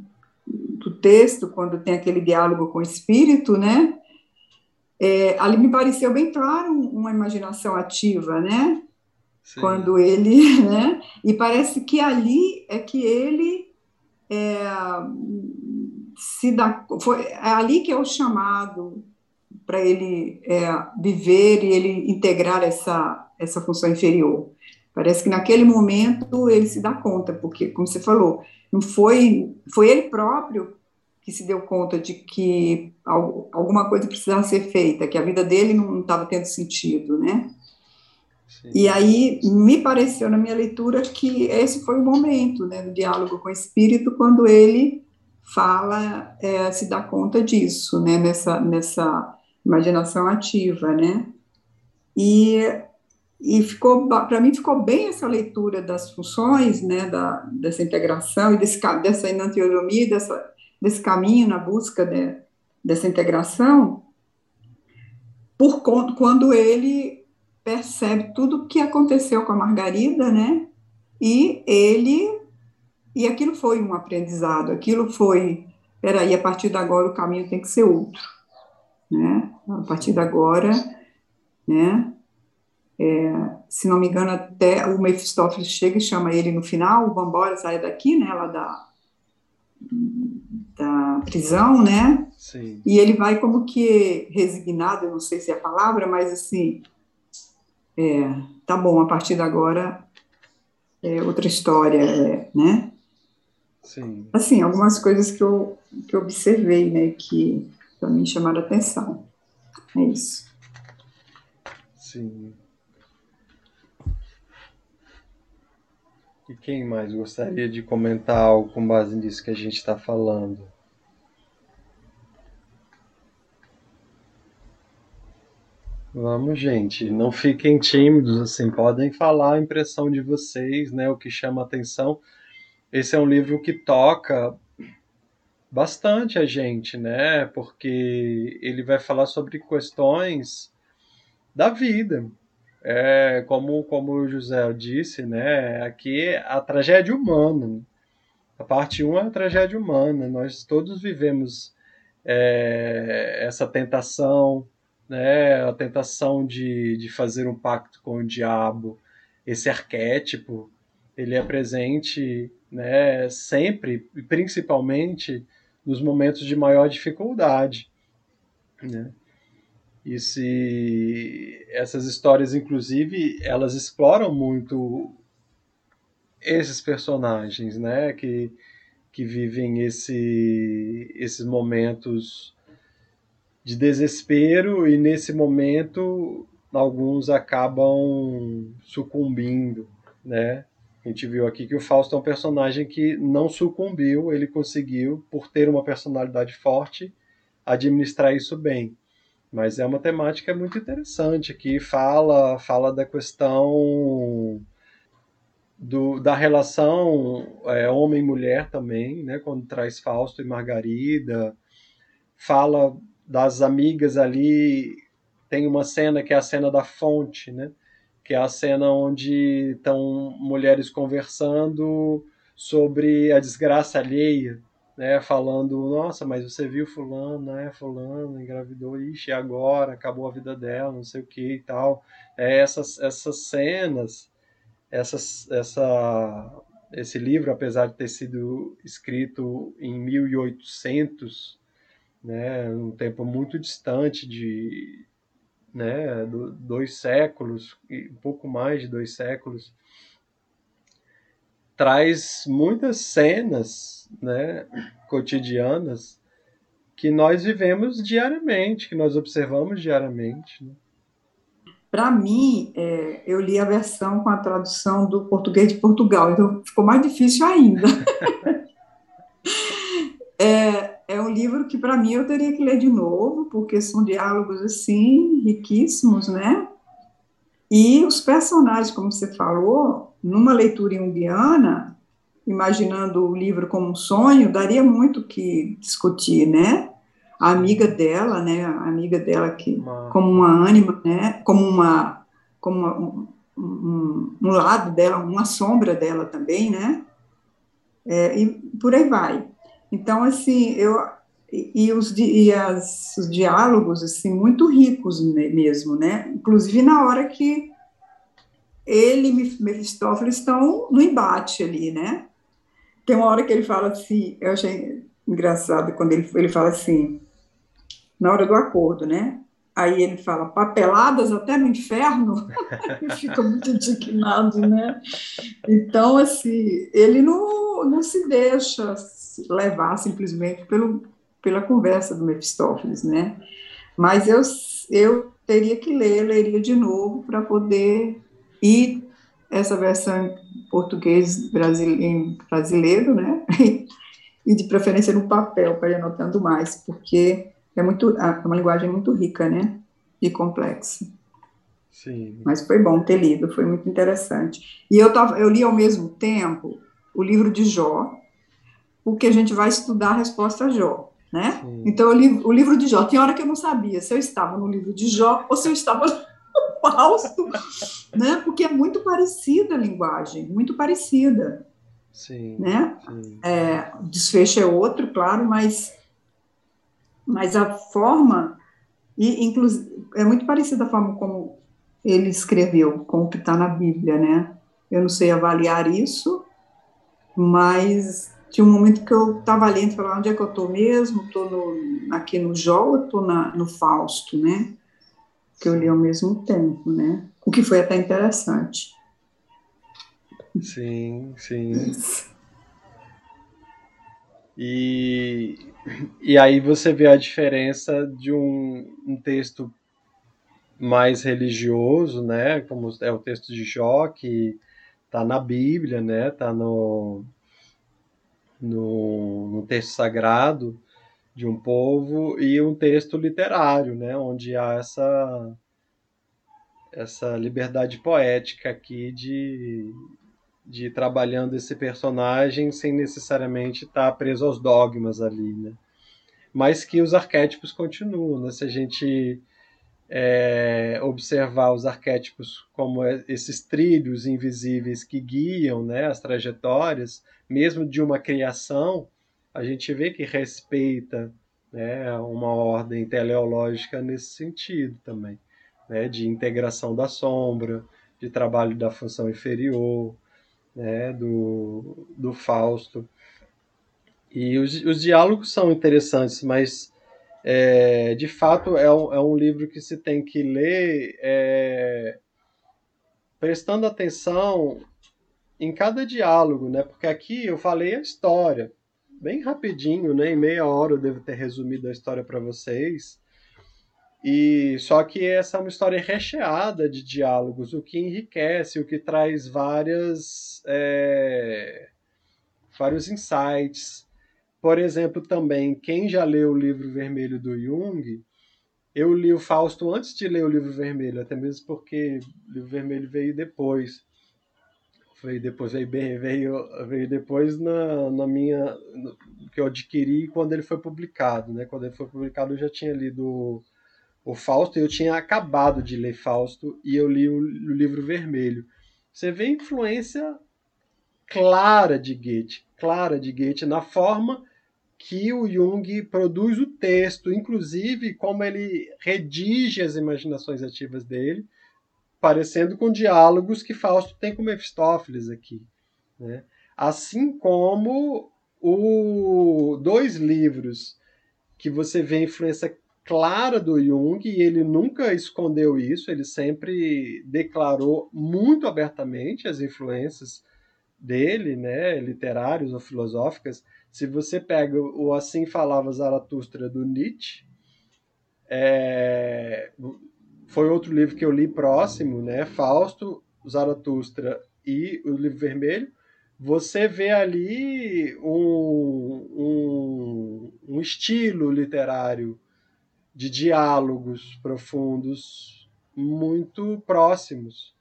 S4: do texto, quando tem aquele diálogo com o espírito, né? é, ali me pareceu bem claro uma imaginação ativa, né? Sim. Quando ele, né? E parece que ali é que ele é, se dá, foi é ali que é o chamado para ele é, viver e ele integrar essa essa função inferior. Parece que naquele momento ele se dá conta, porque como você falou, não foi foi ele próprio que se deu conta de que alguma coisa precisava ser feita, que a vida dele não estava tendo sentido, né? Sim. E aí me pareceu na minha leitura que esse foi o momento, né, do diálogo com o espírito, quando ele fala, é, se dá conta disso, né, nessa nessa imaginação ativa, né? E e ficou para mim ficou bem essa leitura das funções, né, da, dessa integração e desse, dessa enantiodromia, dessa desse caminho na busca de, dessa integração, por quando ele percebe tudo o que aconteceu com a Margarida, né? E ele e aquilo foi um aprendizado, aquilo foi, peraí, a partir de agora o caminho tem que ser outro, né? A partir de agora, né? É, se não me engano, até o Mephistófeles chega e chama ele no final, vamos embora, sai daqui, né? Lá da da prisão, né? Sim. E ele vai como que resignado, eu não sei se é a palavra, mas assim, é, tá bom, a partir de agora é outra história, é, né? Sim. Assim, algumas coisas que eu, que eu observei, né, que para mim chamaram a atenção. É isso.
S2: Sim. E quem mais gostaria de comentar algo com base nisso que a gente está falando? Vamos, gente, não fiquem tímidos, assim, podem falar a impressão de vocês, né, o que chama atenção. Esse é um livro que toca bastante a gente, né? Porque ele vai falar sobre questões da vida. É, como, como o José disse, né? Aqui é a tragédia humana. A parte 1 é a tragédia humana. Nós todos vivemos é, essa tentação, né? A tentação de, de fazer um pacto com o diabo. Esse arquétipo, ele é presente né, sempre, e principalmente nos momentos de maior dificuldade. Né? E se essas histórias, inclusive, elas exploram muito esses personagens, né, que, que vivem esse, esses momentos de desespero e nesse momento alguns acabam sucumbindo, né? A gente viu aqui que o Fausto é um personagem que não sucumbiu, ele conseguiu, por ter uma personalidade forte, administrar isso bem. Mas é uma temática muito interessante que fala, fala da questão do, da relação é, homem-mulher também, né, quando traz Fausto e Margarida, fala das amigas ali, tem uma cena que é a cena da fonte, né, que é a cena onde estão mulheres conversando sobre a desgraça alheia, né, falando, nossa, mas você viu fulano, né, fulano engravidou, ixi, agora, acabou a vida dela, não sei o que e tal. É, essas, essas cenas, essas, essa, esse livro, apesar de ter sido escrito em 1800, né, um tempo muito distante de, né, do, dois séculos, um pouco mais de dois séculos, traz muitas cenas né, cotidianas que nós vivemos diariamente, que nós observamos diariamente. Né?
S4: Para mim, é, eu li a versão com a tradução do português de Portugal, então ficou mais difícil ainda. é, um livro que, para mim, eu teria que ler de novo, porque são diálogos, assim, riquíssimos, né? E os personagens, como você falou, numa leitura junguiana, imaginando o livro como um sonho, daria muito que discutir, né? A amiga dela, né? A amiga dela que, como uma ânima, né? Como uma, como uma, um, um, um, lado dela, uma sombra dela também, né? É, e por aí vai. Então, assim, eu e os, e as, os diálogos assim muito ricos mesmo, né? Inclusive na hora que ele e Mefistófeles estão no embate ali, né? Tem uma hora que ele fala assim, eu achei engraçado quando ele, ele fala assim, na hora do acordo, né? Aí ele fala, papeladas até no inferno, fica muito indignado, né? Então, assim, ele não, não se deixa levar simplesmente pelo, pela conversa do Mephistófeles, né? Mas eu, eu teria que ler, leria de novo para poder ir essa versão em português brasileiro, brasileiro né? e de preferência no papel para ir anotando mais, porque é muito é uma linguagem muito rica, né? E complexa.
S2: Sim.
S4: Mas foi bom ter lido, foi muito interessante. E eu tava, eu li ao mesmo tempo o livro de Jó, porque a gente vai estudar a resposta a Jó, né? Sim. Então eu li o livro de Jó. Tem hora que eu não sabia se eu estava no livro de Jó ou se eu estava no Fausto, né? Porque é muito parecida a linguagem, muito parecida.
S2: Sim.
S4: Né?
S2: Sim.
S4: É, desfecho é outro, claro, mas mas a forma, e inclusive, é muito parecida a forma como ele escreveu, com o que está na Bíblia, né? Eu não sei avaliar isso, mas tinha um momento que eu estava lendo e falava, onde é que eu estou mesmo? Estou aqui no Jó ou estou no Fausto, né? Que eu li ao mesmo tempo, né? O que foi até interessante.
S2: Sim, sim. E, e aí você vê a diferença de um, um texto mais religioso, né, como é o texto de Jó, que está na Bíblia, né, está no, no, no, texto sagrado de um povo, e um texto literário, né, onde há essa, essa liberdade poética aqui de, de ir trabalhando esse personagem sem necessariamente estar preso aos dogmas ali, né? Mas que os arquétipos continuam, né? Se a gente é, observar os arquétipos como esses trilhos invisíveis que guiam né, as trajetórias, mesmo de uma criação, a gente vê que respeita né, uma ordem teleológica nesse sentido também, né, de integração da sombra, de trabalho da função inferior, né, do, do Fausto. E os, os diálogos são interessantes, mas é, de fato é um, é um, livro que se tem que ler é, prestando atenção em cada diálogo, né? Porque aqui eu falei a história bem rapidinho, né? Em meia hora eu devo ter resumido a história para vocês. E só que essa é uma história recheada de diálogos, o que enriquece, o que traz várias é, vários insights. Por exemplo, também quem já leu o livro vermelho do Jung, eu li o Fausto antes de ler o livro vermelho, até mesmo porque o livro vermelho veio depois. Veio depois, veio, veio, veio depois na, na minha. No, que eu adquiri quando ele foi publicado. Né? Quando ele foi publicado, eu já tinha lido o Fausto, eu tinha acabado de ler Fausto e eu li o, o livro vermelho. Você vê influência clara de Goethe, clara de Goethe na forma que o Jung produz o texto, inclusive como ele redige as imaginações ativas dele, parecendo com diálogos que Fausto tem com Mefistófeles aqui. Né? Assim como o dois livros que você vê influência clara do Jung e ele nunca escondeu isso, ele sempre declarou muito abertamente as influências dele, né, literárias ou filosóficas. Se você pega o Assim Falava Zaratustra do Nietzsche, é, foi outro livro que eu li próximo, né, Fausto, Zaratustra e o Livro Vermelho, você vê ali um, um, um estilo literário de diálogos profundos muito próximos.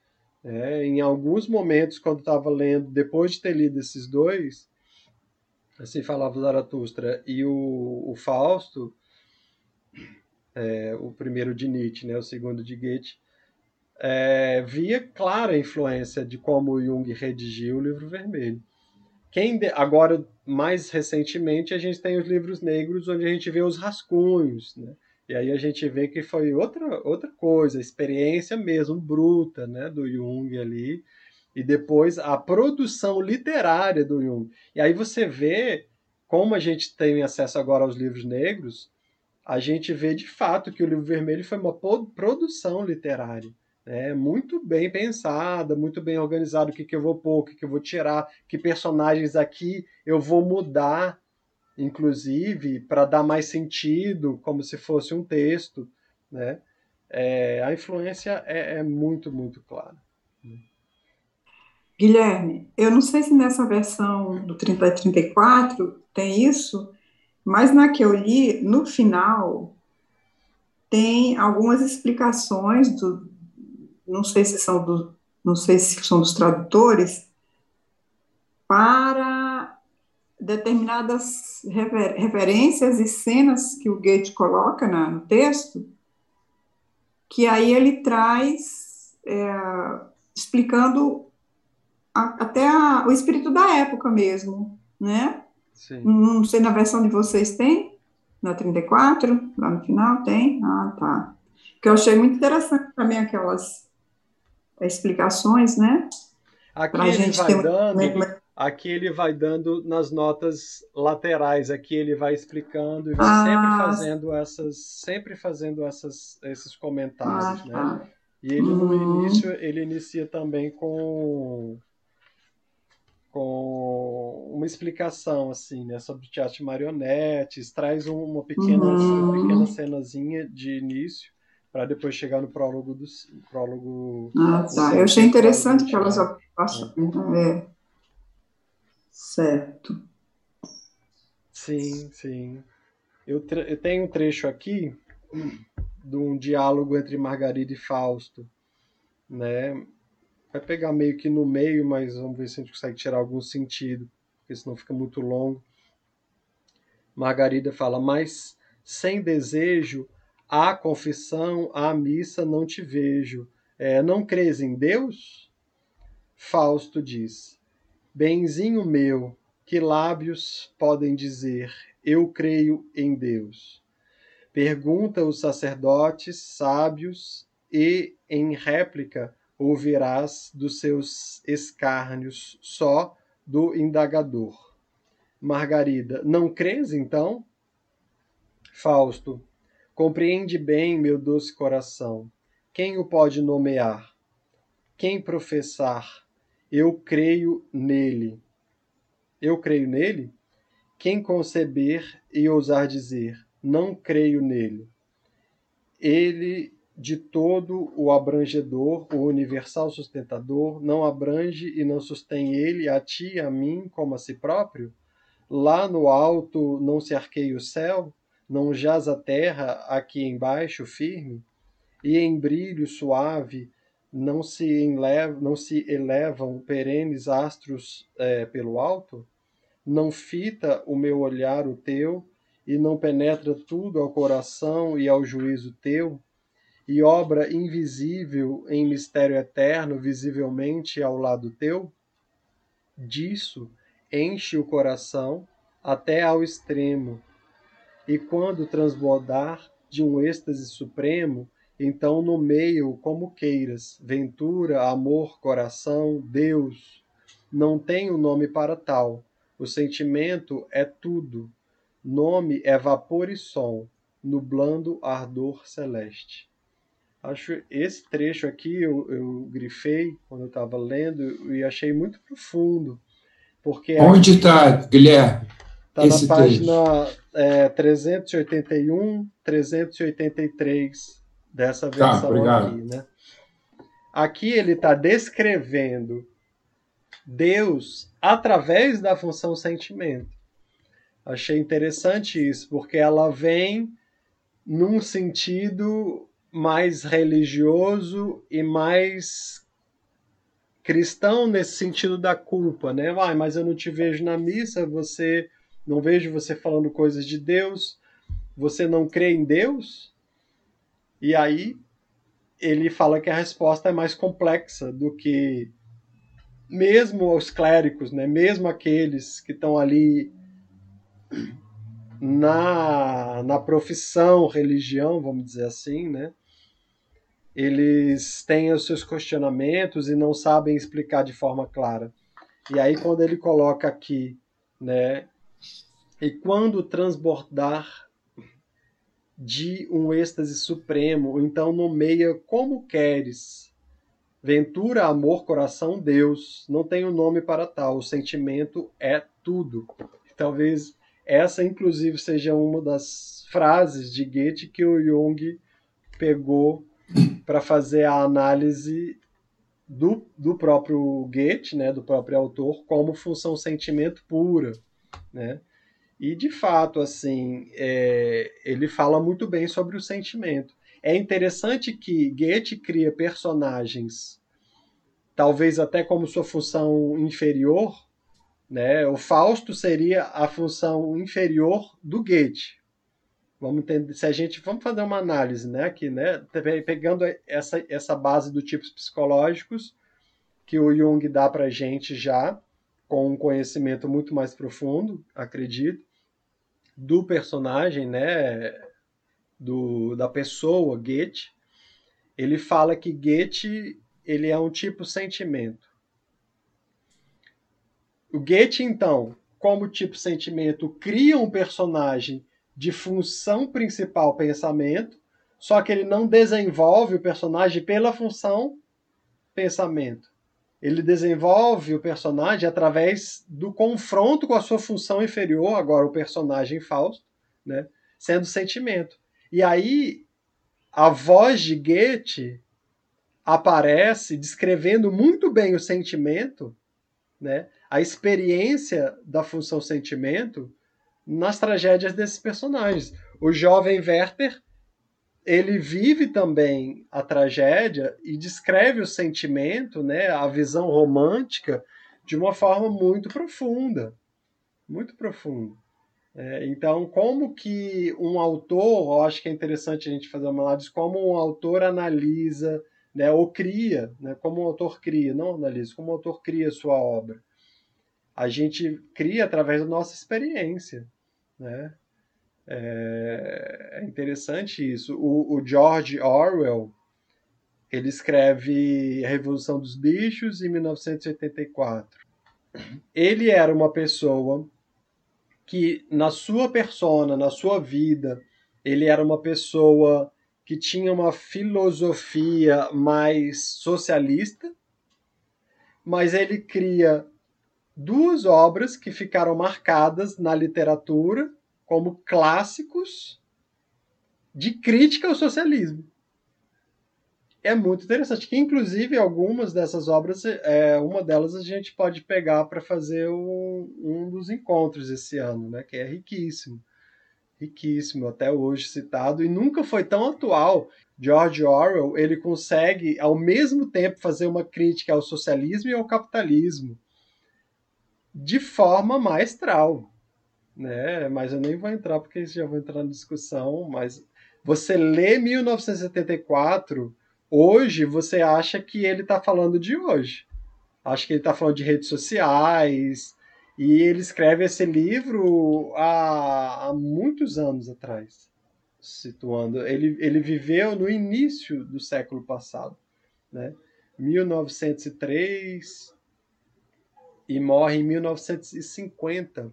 S2: É, em alguns momentos, quando estava lendo, depois de ter lido esses dois, assim falava Zaratustra e o, o Fausto, é, o primeiro de Nietzsche, né, o segundo de Goethe, é, via clara influência de como Jung redigiu o livro vermelho. Quem de, agora, mais recentemente, a gente tem os livros negros, onde a gente vê os rascunhos, né? E aí a gente vê que foi outra, outra coisa, experiência mesmo bruta né, do Jung ali, e depois a produção literária do Jung. E aí você vê, como a gente tem acesso agora aos livros negros, a gente vê de fato que o livro vermelho foi uma produção literária. Né, muito bem pensada, muito bem organizada, o que, que eu vou pôr, o que, que eu vou tirar, que personagens aqui eu vou mudar inclusive, para dar mais sentido, como se fosse um texto, né? É, a influência é, é, muito, muito clara.
S4: Guilherme, eu não sei se nessa versão do 30 34 tem isso, mas na que eu li, no final, tem algumas explicações do, não sei se são do, não sei se são dos tradutores, para determinadas refer referências e cenas que o Goethe coloca na, no texto, que aí ele traz é, explicando a, até a, o espírito da época mesmo, né? Sim. Não sei, na versão de vocês tem? Na 34, lá no final tem? Ah, tá. Que eu achei muito interessante também aquelas explicações, né?
S2: Aqui Pra ele vai dando. Aqui ele vai dando nas notas laterais, aqui ele vai explicando e vai ah, sempre fazendo essas, sempre fazendo essas, esses comentários, ah, né? Tá. E ele no uhum. início ele inicia também com com uma explicação assim, né, sobre teatro de marionetes, traz uma pequena, uhum. uma pequena cenazinha de início para depois chegar no prólogo do prólogo.
S4: Ah, tá. Eu achei interessante que elas é. Certo.
S2: Sim, sim. Eu, eu tenho um trecho aqui de um diálogo entre Margarida e Fausto, né? vai pegar meio que no meio, mas vamos ver se a gente consegue tirar algum sentido, porque senão fica muito longo. Margarida fala, mas sem desejo, a confissão, a missa não te vejo. É, não crês em Deus? Fausto diz, benzinho meu, que lábios podem dizer, eu creio em Deus? Pergunta os sacerdotes sábios e, em réplica, ouvirás dos seus escárnios só do indagador. Margarida, não crês então? Fausto, compreende bem, meu doce coração. Quem o pode nomear? Quem professar? Eu creio nele. Eu creio nele? Quem conceber e ousar dizer, não creio nele? Ele de todo o abrangedor, o universal sustentador, não abrange e não sustém ele a ti a mim como a si próprio? Lá no alto não se arqueia o céu, não jaz a terra aqui embaixo firme, e em brilho suave não se, não se elevam perenes astros é, pelo alto? Não fita o meu olhar o teu, e não penetra tudo ao coração e ao juízo teu? e obra invisível em mistério eterno, visivelmente ao lado teu? Disso enche o coração até ao extremo, e quando transbordar de um êxtase supremo, então nomeio como queiras, ventura, amor, coração, Deus. Não tenho nome para tal. O sentimento é tudo. Nome é vapor e som, nublando ardor celeste. Acho esse trecho aqui eu, eu grifei quando eu estava lendo e achei muito profundo. Porque
S3: Onde está, Guilherme?
S2: Está na página é, 381, 383 dessa tá, versão tá, aqui. Né? Aqui ele está descrevendo Deus através da função sentimento. Achei interessante isso, porque ela vem num sentido mais religioso e mais cristão nesse sentido da culpa, né? Ah, mas eu não te vejo na missa, você não vejo você falando coisas de Deus, você não crê em Deus? E aí ele fala que a resposta é mais complexa do que mesmo os clérigos, né? Mesmo aqueles que estão ali na, na profissão religião, vamos dizer assim, né? eles têm os seus questionamentos e não sabem explicar de forma clara. E aí quando ele coloca aqui, né, e quando transbordar de um êxtase supremo, então nomeia como queres. Ventura, amor, coração, Deus. Não tem um nome para tal. O sentimento é tudo. Talvez essa, inclusive, seja uma das frases de Goethe que o Jung pegou para fazer a análise do, do próprio Goethe, né, do próprio autor, como função sentimento pura, né? E de fato, assim, é, ele fala muito bem sobre o sentimento. É interessante que Goethe cria personagens, talvez até como sua função inferior, né? O Fausto seria a função inferior do Goethe, Vamos entender, se a gente vamos fazer uma análise, né, aqui, né, pegando essa essa base do tipos psicológicos que o Jung dá para gente já com um conhecimento muito mais profundo, acredito, do personagem, né, do da pessoa Goethe. Ele fala que Goethe ele é um tipo sentimento. O Goethe então, como tipo sentimento, cria um personagem de função principal pensamento, só que ele não desenvolve o personagem pela função pensamento. Ele desenvolve o personagem através do confronto com a sua função inferior, agora o personagem Fausto, né, sendo sentimento. E aí a voz de Goethe aparece descrevendo muito bem o sentimento, né, a experiência da função sentimento, nas tragédias desses personagens. O jovem Werther ele vive também a tragédia e descreve o sentimento, né, a visão romântica, de uma forma muito profunda, muito profunda. É, então, como que um autor, eu acho que é interessante a gente fazer uma análise, como um autor analisa, né, ou cria, né, como um autor cria, não analisa, como um autor cria sua obra. A gente cria através da nossa experiência, né? É, é interessante isso. O, o, George Orwell ele escreve A Revolução dos Bichos em 1984. Ele era uma pessoa que, na sua persona, na sua vida, ele era uma pessoa que tinha uma filosofia mais socialista, mas ele cria duas obras que ficaram marcadas na literatura como clássicos de crítica ao socialismo. É muito interessante, que inclusive algumas dessas obras, é, uma delas a gente pode pegar para fazer um, um dos encontros esse ano, né, que é riquíssimo. Riquíssimo, até hoje citado, e nunca foi tão atual. George Orwell ele consegue, ao mesmo tempo, fazer uma crítica ao socialismo e ao capitalismo de forma maestral né? Mas eu nem vou entrar porque já vou entrar na discussão, mas você lê 1974, hoje você acha que ele está falando de hoje. Acho que ele está falando de redes sociais, e ele escreve esse livro há, há muitos anos atrás, situando. Ele, ele viveu no início do século passado, né? 1903 e morre em 1950.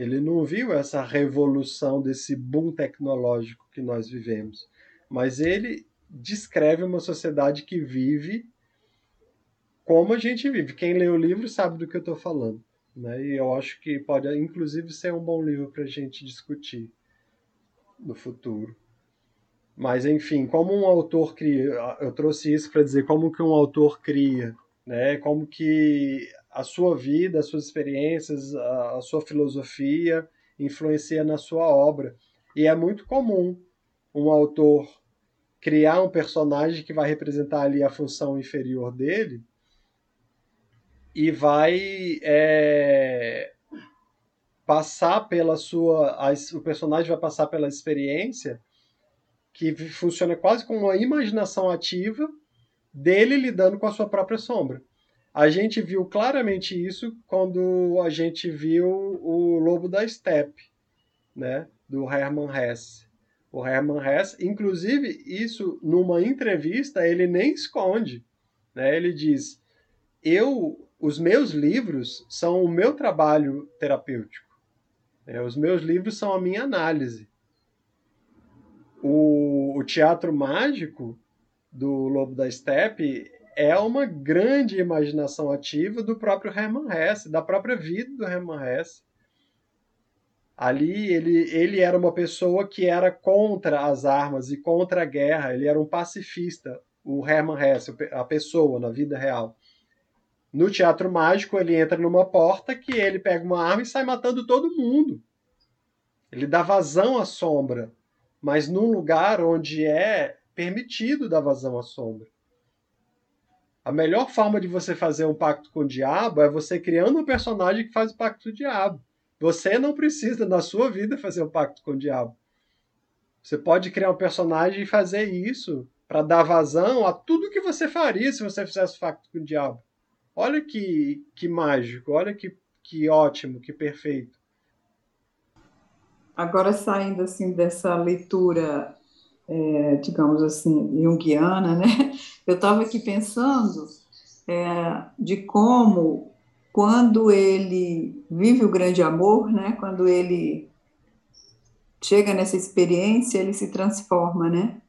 S2: Ele não viu essa revolução desse boom tecnológico que nós vivemos, mas ele descreve uma sociedade que vive como a gente vive. Quem lê o livro sabe do que eu estou falando. Né? E eu acho que pode, inclusive, ser um bom livro para a gente discutir no futuro. Mas, enfim, como um autor cria, eu trouxe isso para dizer como que um autor cria, né? como que a sua vida, as suas experiências, a, a sua filosofia influencia na sua obra. E é muito comum um autor criar um personagem que vai representar ali a função inferior dele e vai é, passar pela sua. A, o personagem vai passar pela experiência que funciona quase como uma imaginação ativa dele lidando com a sua própria sombra. A gente viu claramente isso quando a gente viu o Lobo da Steppe, né, do Hermann Hesse. O Hermann Hesse, inclusive, isso numa entrevista ele nem esconde, né? Ele diz: "Eu, os meus livros são o meu trabalho terapêutico. Né? Os meus livros são a minha análise. O, o teatro mágico do Lobo da Steppe é uma grande imaginação ativa do próprio Hermann Hesse, da própria vida do Hermann Hesse. Ali ele, ele era uma pessoa que era contra as armas e contra a guerra, ele era um pacifista, o Hermann Hesse, a pessoa na vida real. No teatro mágico, ele entra numa porta que ele pega uma arma e sai matando todo mundo. Ele dá vazão à sombra, mas num lugar onde é permitido dar vazão à sombra. A melhor forma de você fazer um pacto com o diabo é você criando um personagem que faz o pacto com o diabo. Você não precisa, na sua vida, fazer um pacto com o diabo. Você pode criar um personagem e fazer isso para dar vazão a tudo que você faria se você fizesse o pacto com o diabo. Olha que, que mágico, olha que, que ótimo, que perfeito.
S4: Agora, saindo assim dessa leitura é, digamos assim, junguiana, né? Eu estava aqui pensando é, de como, quando ele vive o grande amor, né? Quando ele chega nessa experiência, ele se transforma, né?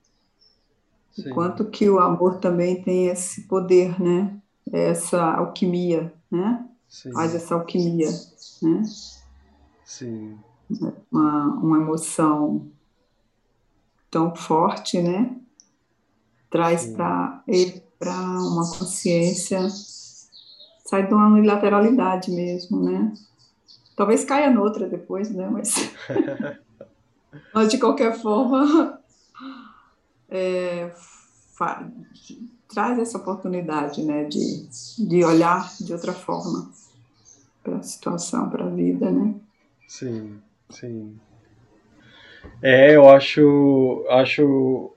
S4: Sim. Quanto que o amor também tem esse poder, né? Essa alquimia, né? Sim. Faz essa alquimia, né?
S2: Sim.
S4: Uma, uma emoção tão forte, né? Traz para ele para uma consciência, sai de uma unilateralidade mesmo, né? Talvez caia noutra depois, né? Mas, mas de qualquer forma, é, traz essa oportunidade né, de, de olhar de outra forma para a situação, para a vida, né?
S2: Sim, sim. É, eu acho, acho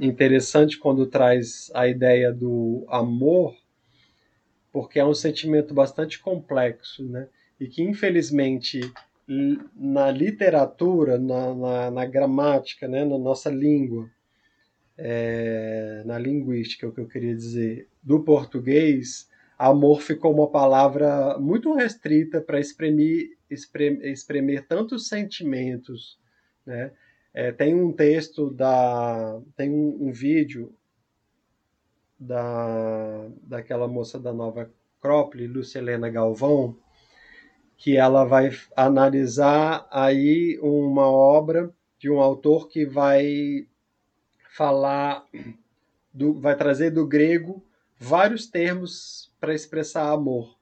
S2: interessante quando traz a ideia do amor, porque é um sentimento bastante complexo, né? E que, infelizmente, na literatura, na, na, na gramática, né? na nossa língua, é, na linguística, é o que eu queria dizer, do português, amor ficou uma palavra muito restrita para exprimir, exprimir, exprimir tantos sentimentos, né? É, tem um texto da. Tem um, um, vídeo da, daquela moça da Nova Acrópole, Lucilena Galvão, que ela vai analisar aí uma obra de um autor que vai falar, do, vai trazer do grego vários termos para expressar amor.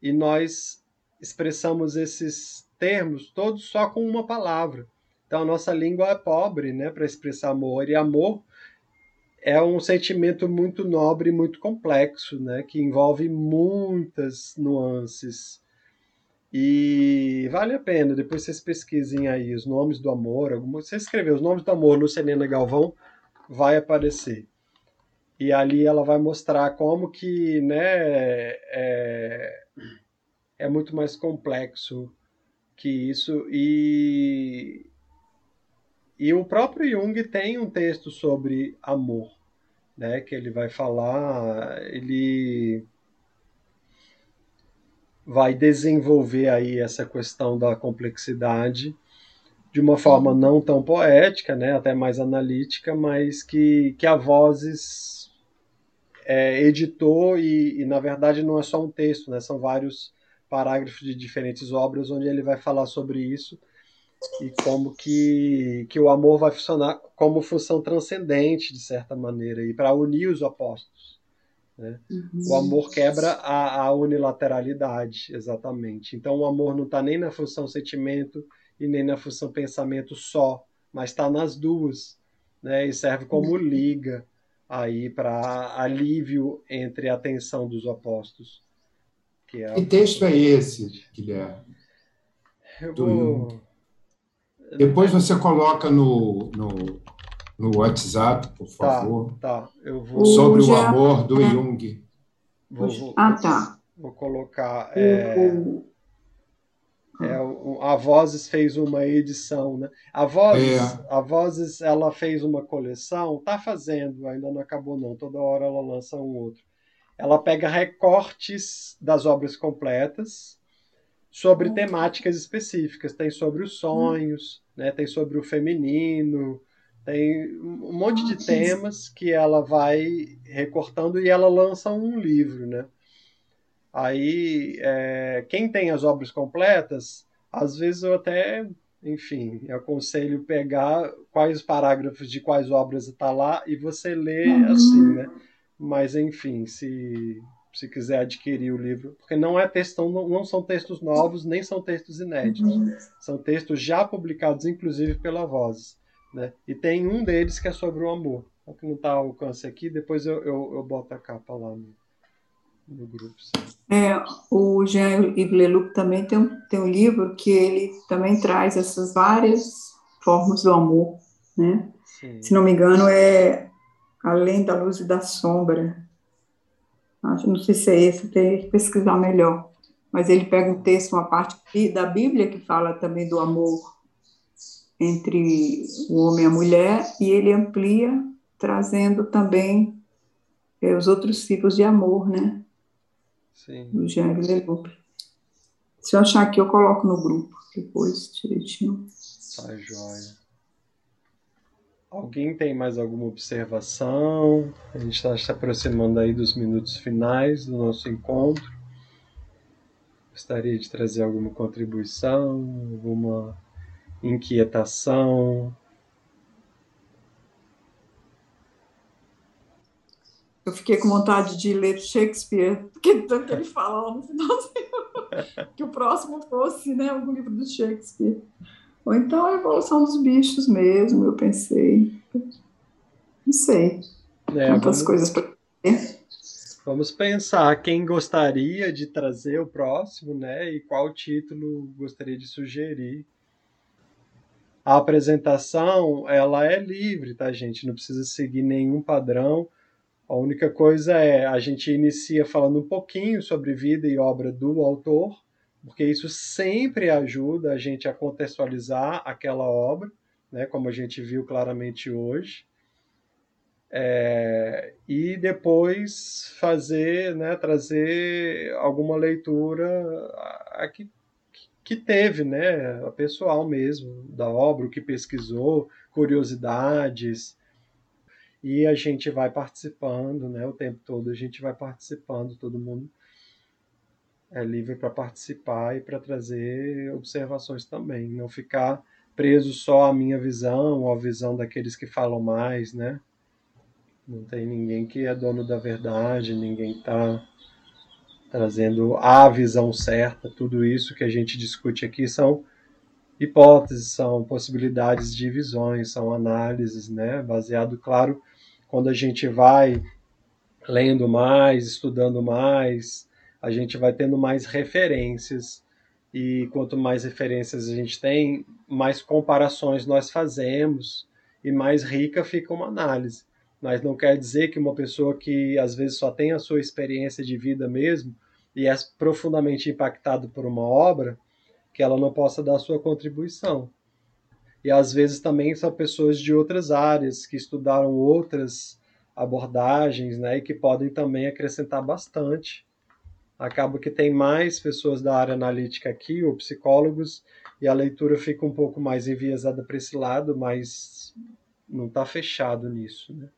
S2: E nós expressamos esses termos todos só com uma palavra. Então, a nossa língua é pobre né, para expressar amor. E amor é um sentimento muito nobre, muito complexo, né, que envolve muitas nuances. E vale a pena, depois vocês pesquisem aí os nomes do amor. Alguma, você escrever os nomes do amor no Selena Galvão, vai aparecer. E ali ela vai mostrar como que né, é, é muito mais complexo que isso. E e o próprio Jung tem um texto sobre amor, né, que ele vai falar, ele vai desenvolver aí essa questão da complexidade de uma forma não tão poética, né, até mais analítica, mas que, que a Vozes é, editou e, e, na verdade, não é só um texto, né, são vários parágrafos de diferentes obras onde ele vai falar sobre isso e como que, que o amor vai funcionar como função transcendente, de certa maneira, e para unir os opostos. Né? Uhum. O amor quebra a, a, unilateralidade, exatamente. Então, o amor não está nem na função sentimento e nem na função pensamento só, mas está nas duas, né? e serve como uhum. liga aí para alívio entre a tensão dos opostos.
S3: Que, é que texto é esse, Guilherme?
S2: Eu vou...
S3: Depois você coloca no, no, no WhatsApp, por
S2: tá,
S3: favor.
S2: Tá, eu vou.
S3: Sobre o amor do Jung.
S2: Vou, vou,
S4: ah, tá.
S2: Vou colocar. É, é, a Vozes fez uma edição, né? A Vozes, é. a Vozes, ela fez uma coleção, tá fazendo, ainda não acabou não. Toda hora ela lança um outro. Ela pega recortes das obras completas sobre hum. temáticas específicas. Tem sobre os sonhos, né? tem sobre o feminino, tem um monte de temas que ela vai recortando e ela lança um livro, né? Aí, é, quem tem as obras completas, às vezes eu até, enfim, aconselho pegar quais parágrafos de quais obras está lá e você lê uhum. assim, né? Mas, enfim, se se quiser adquirir o livro, porque não é texto, não, não são textos novos, nem são textos inéditos. Uhum. São textos já publicados, inclusive, pela Voz. Né? E tem um deles que é sobre o amor. O que não está ao alcance aqui, depois eu, eu, eu boto a capa lá no, no grupo.
S4: É, o Jean-Yves Leloup também tem um, tem um livro que ele também traz essas várias formas do amor. Né? Se não me engano, é Além da Luz e da Sombra Acho, não sei se é esse, tem que pesquisar melhor. Mas ele pega um texto, uma parte da Bíblia que fala também do amor entre o homem e a mulher, e ele amplia, trazendo também é, os outros tipos de amor, né?
S2: Sim.
S4: Do Jean Leloup. Se eu achar aqui, eu coloco no grupo depois, direitinho.
S2: Tá joia. Alguém tem mais alguma observação? A gente está se aproximando aí dos minutos finais do nosso encontro. Gostaria de trazer alguma contribuição, alguma inquietação?
S4: Eu fiquei com vontade de ler Shakespeare, porque tanto ele fala no finalzinho, que o próximo fosse né, algum livro do Shakespeare. Ou então a evolução dos bichos mesmo, eu pensei. Não sei. É, Quantas vamos... coisas para
S2: Vamos pensar quem gostaria de trazer o próximo, né? E qual título gostaria de sugerir. A apresentação, ela é livre, tá, gente? Não precisa seguir nenhum padrão. A única coisa é a gente inicia falando um pouquinho sobre vida e obra do autor, porque isso sempre ajuda a gente a contextualizar aquela obra, né? Como a gente viu claramente hoje. É, e depois fazer, né, trazer alguma leitura a, a que, que teve, né, a pessoal mesmo, da obra, o que pesquisou, curiosidades, e a gente vai participando, né, o tempo todo a gente vai participando, todo mundo é livre para participar e para trazer observações também, não ficar preso só à minha visão ou à visão daqueles que falam mais, né? Não tem ninguém que é dono da verdade, ninguém está trazendo a visão certa. Tudo isso que a gente discute aqui são hipóteses, são possibilidades de visões, são análises, né? Baseado, claro, quando a gente vai lendo mais, estudando mais, a gente vai tendo mais referências. E quanto mais referências a gente tem, mais comparações nós fazemos e mais rica fica uma análise mas não quer dizer que uma pessoa que às vezes só tem a sua experiência de vida mesmo e é profundamente impactado por uma obra, que ela não possa dar sua contribuição. E às vezes também são pessoas de outras áreas que estudaram outras abordagens, né, e que podem também acrescentar bastante. Acaba que tem mais pessoas da área analítica aqui, ou psicólogos, e a leitura fica um pouco mais enviesada para esse lado, mas não está fechado nisso, né?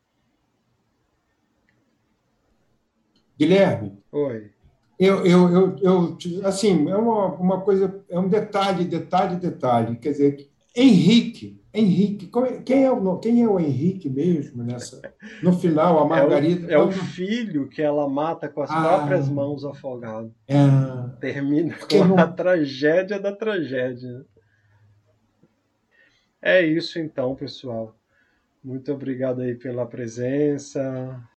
S3: Guilherme.
S2: Oi.
S3: Eu, eu, eu, eu, assim, é uma, uma coisa, é um detalhe, detalhe, detalhe. Quer dizer, Henrique, Henrique, é, quem é o, quem é o Henrique mesmo nessa? No final, a Margarida.
S2: É o, é o filho que ela mata com as ah, próprias mãos afogado.
S3: É,
S2: Termina com não... a tragédia da tragédia. É isso então, pessoal. Muito obrigado aí pela presença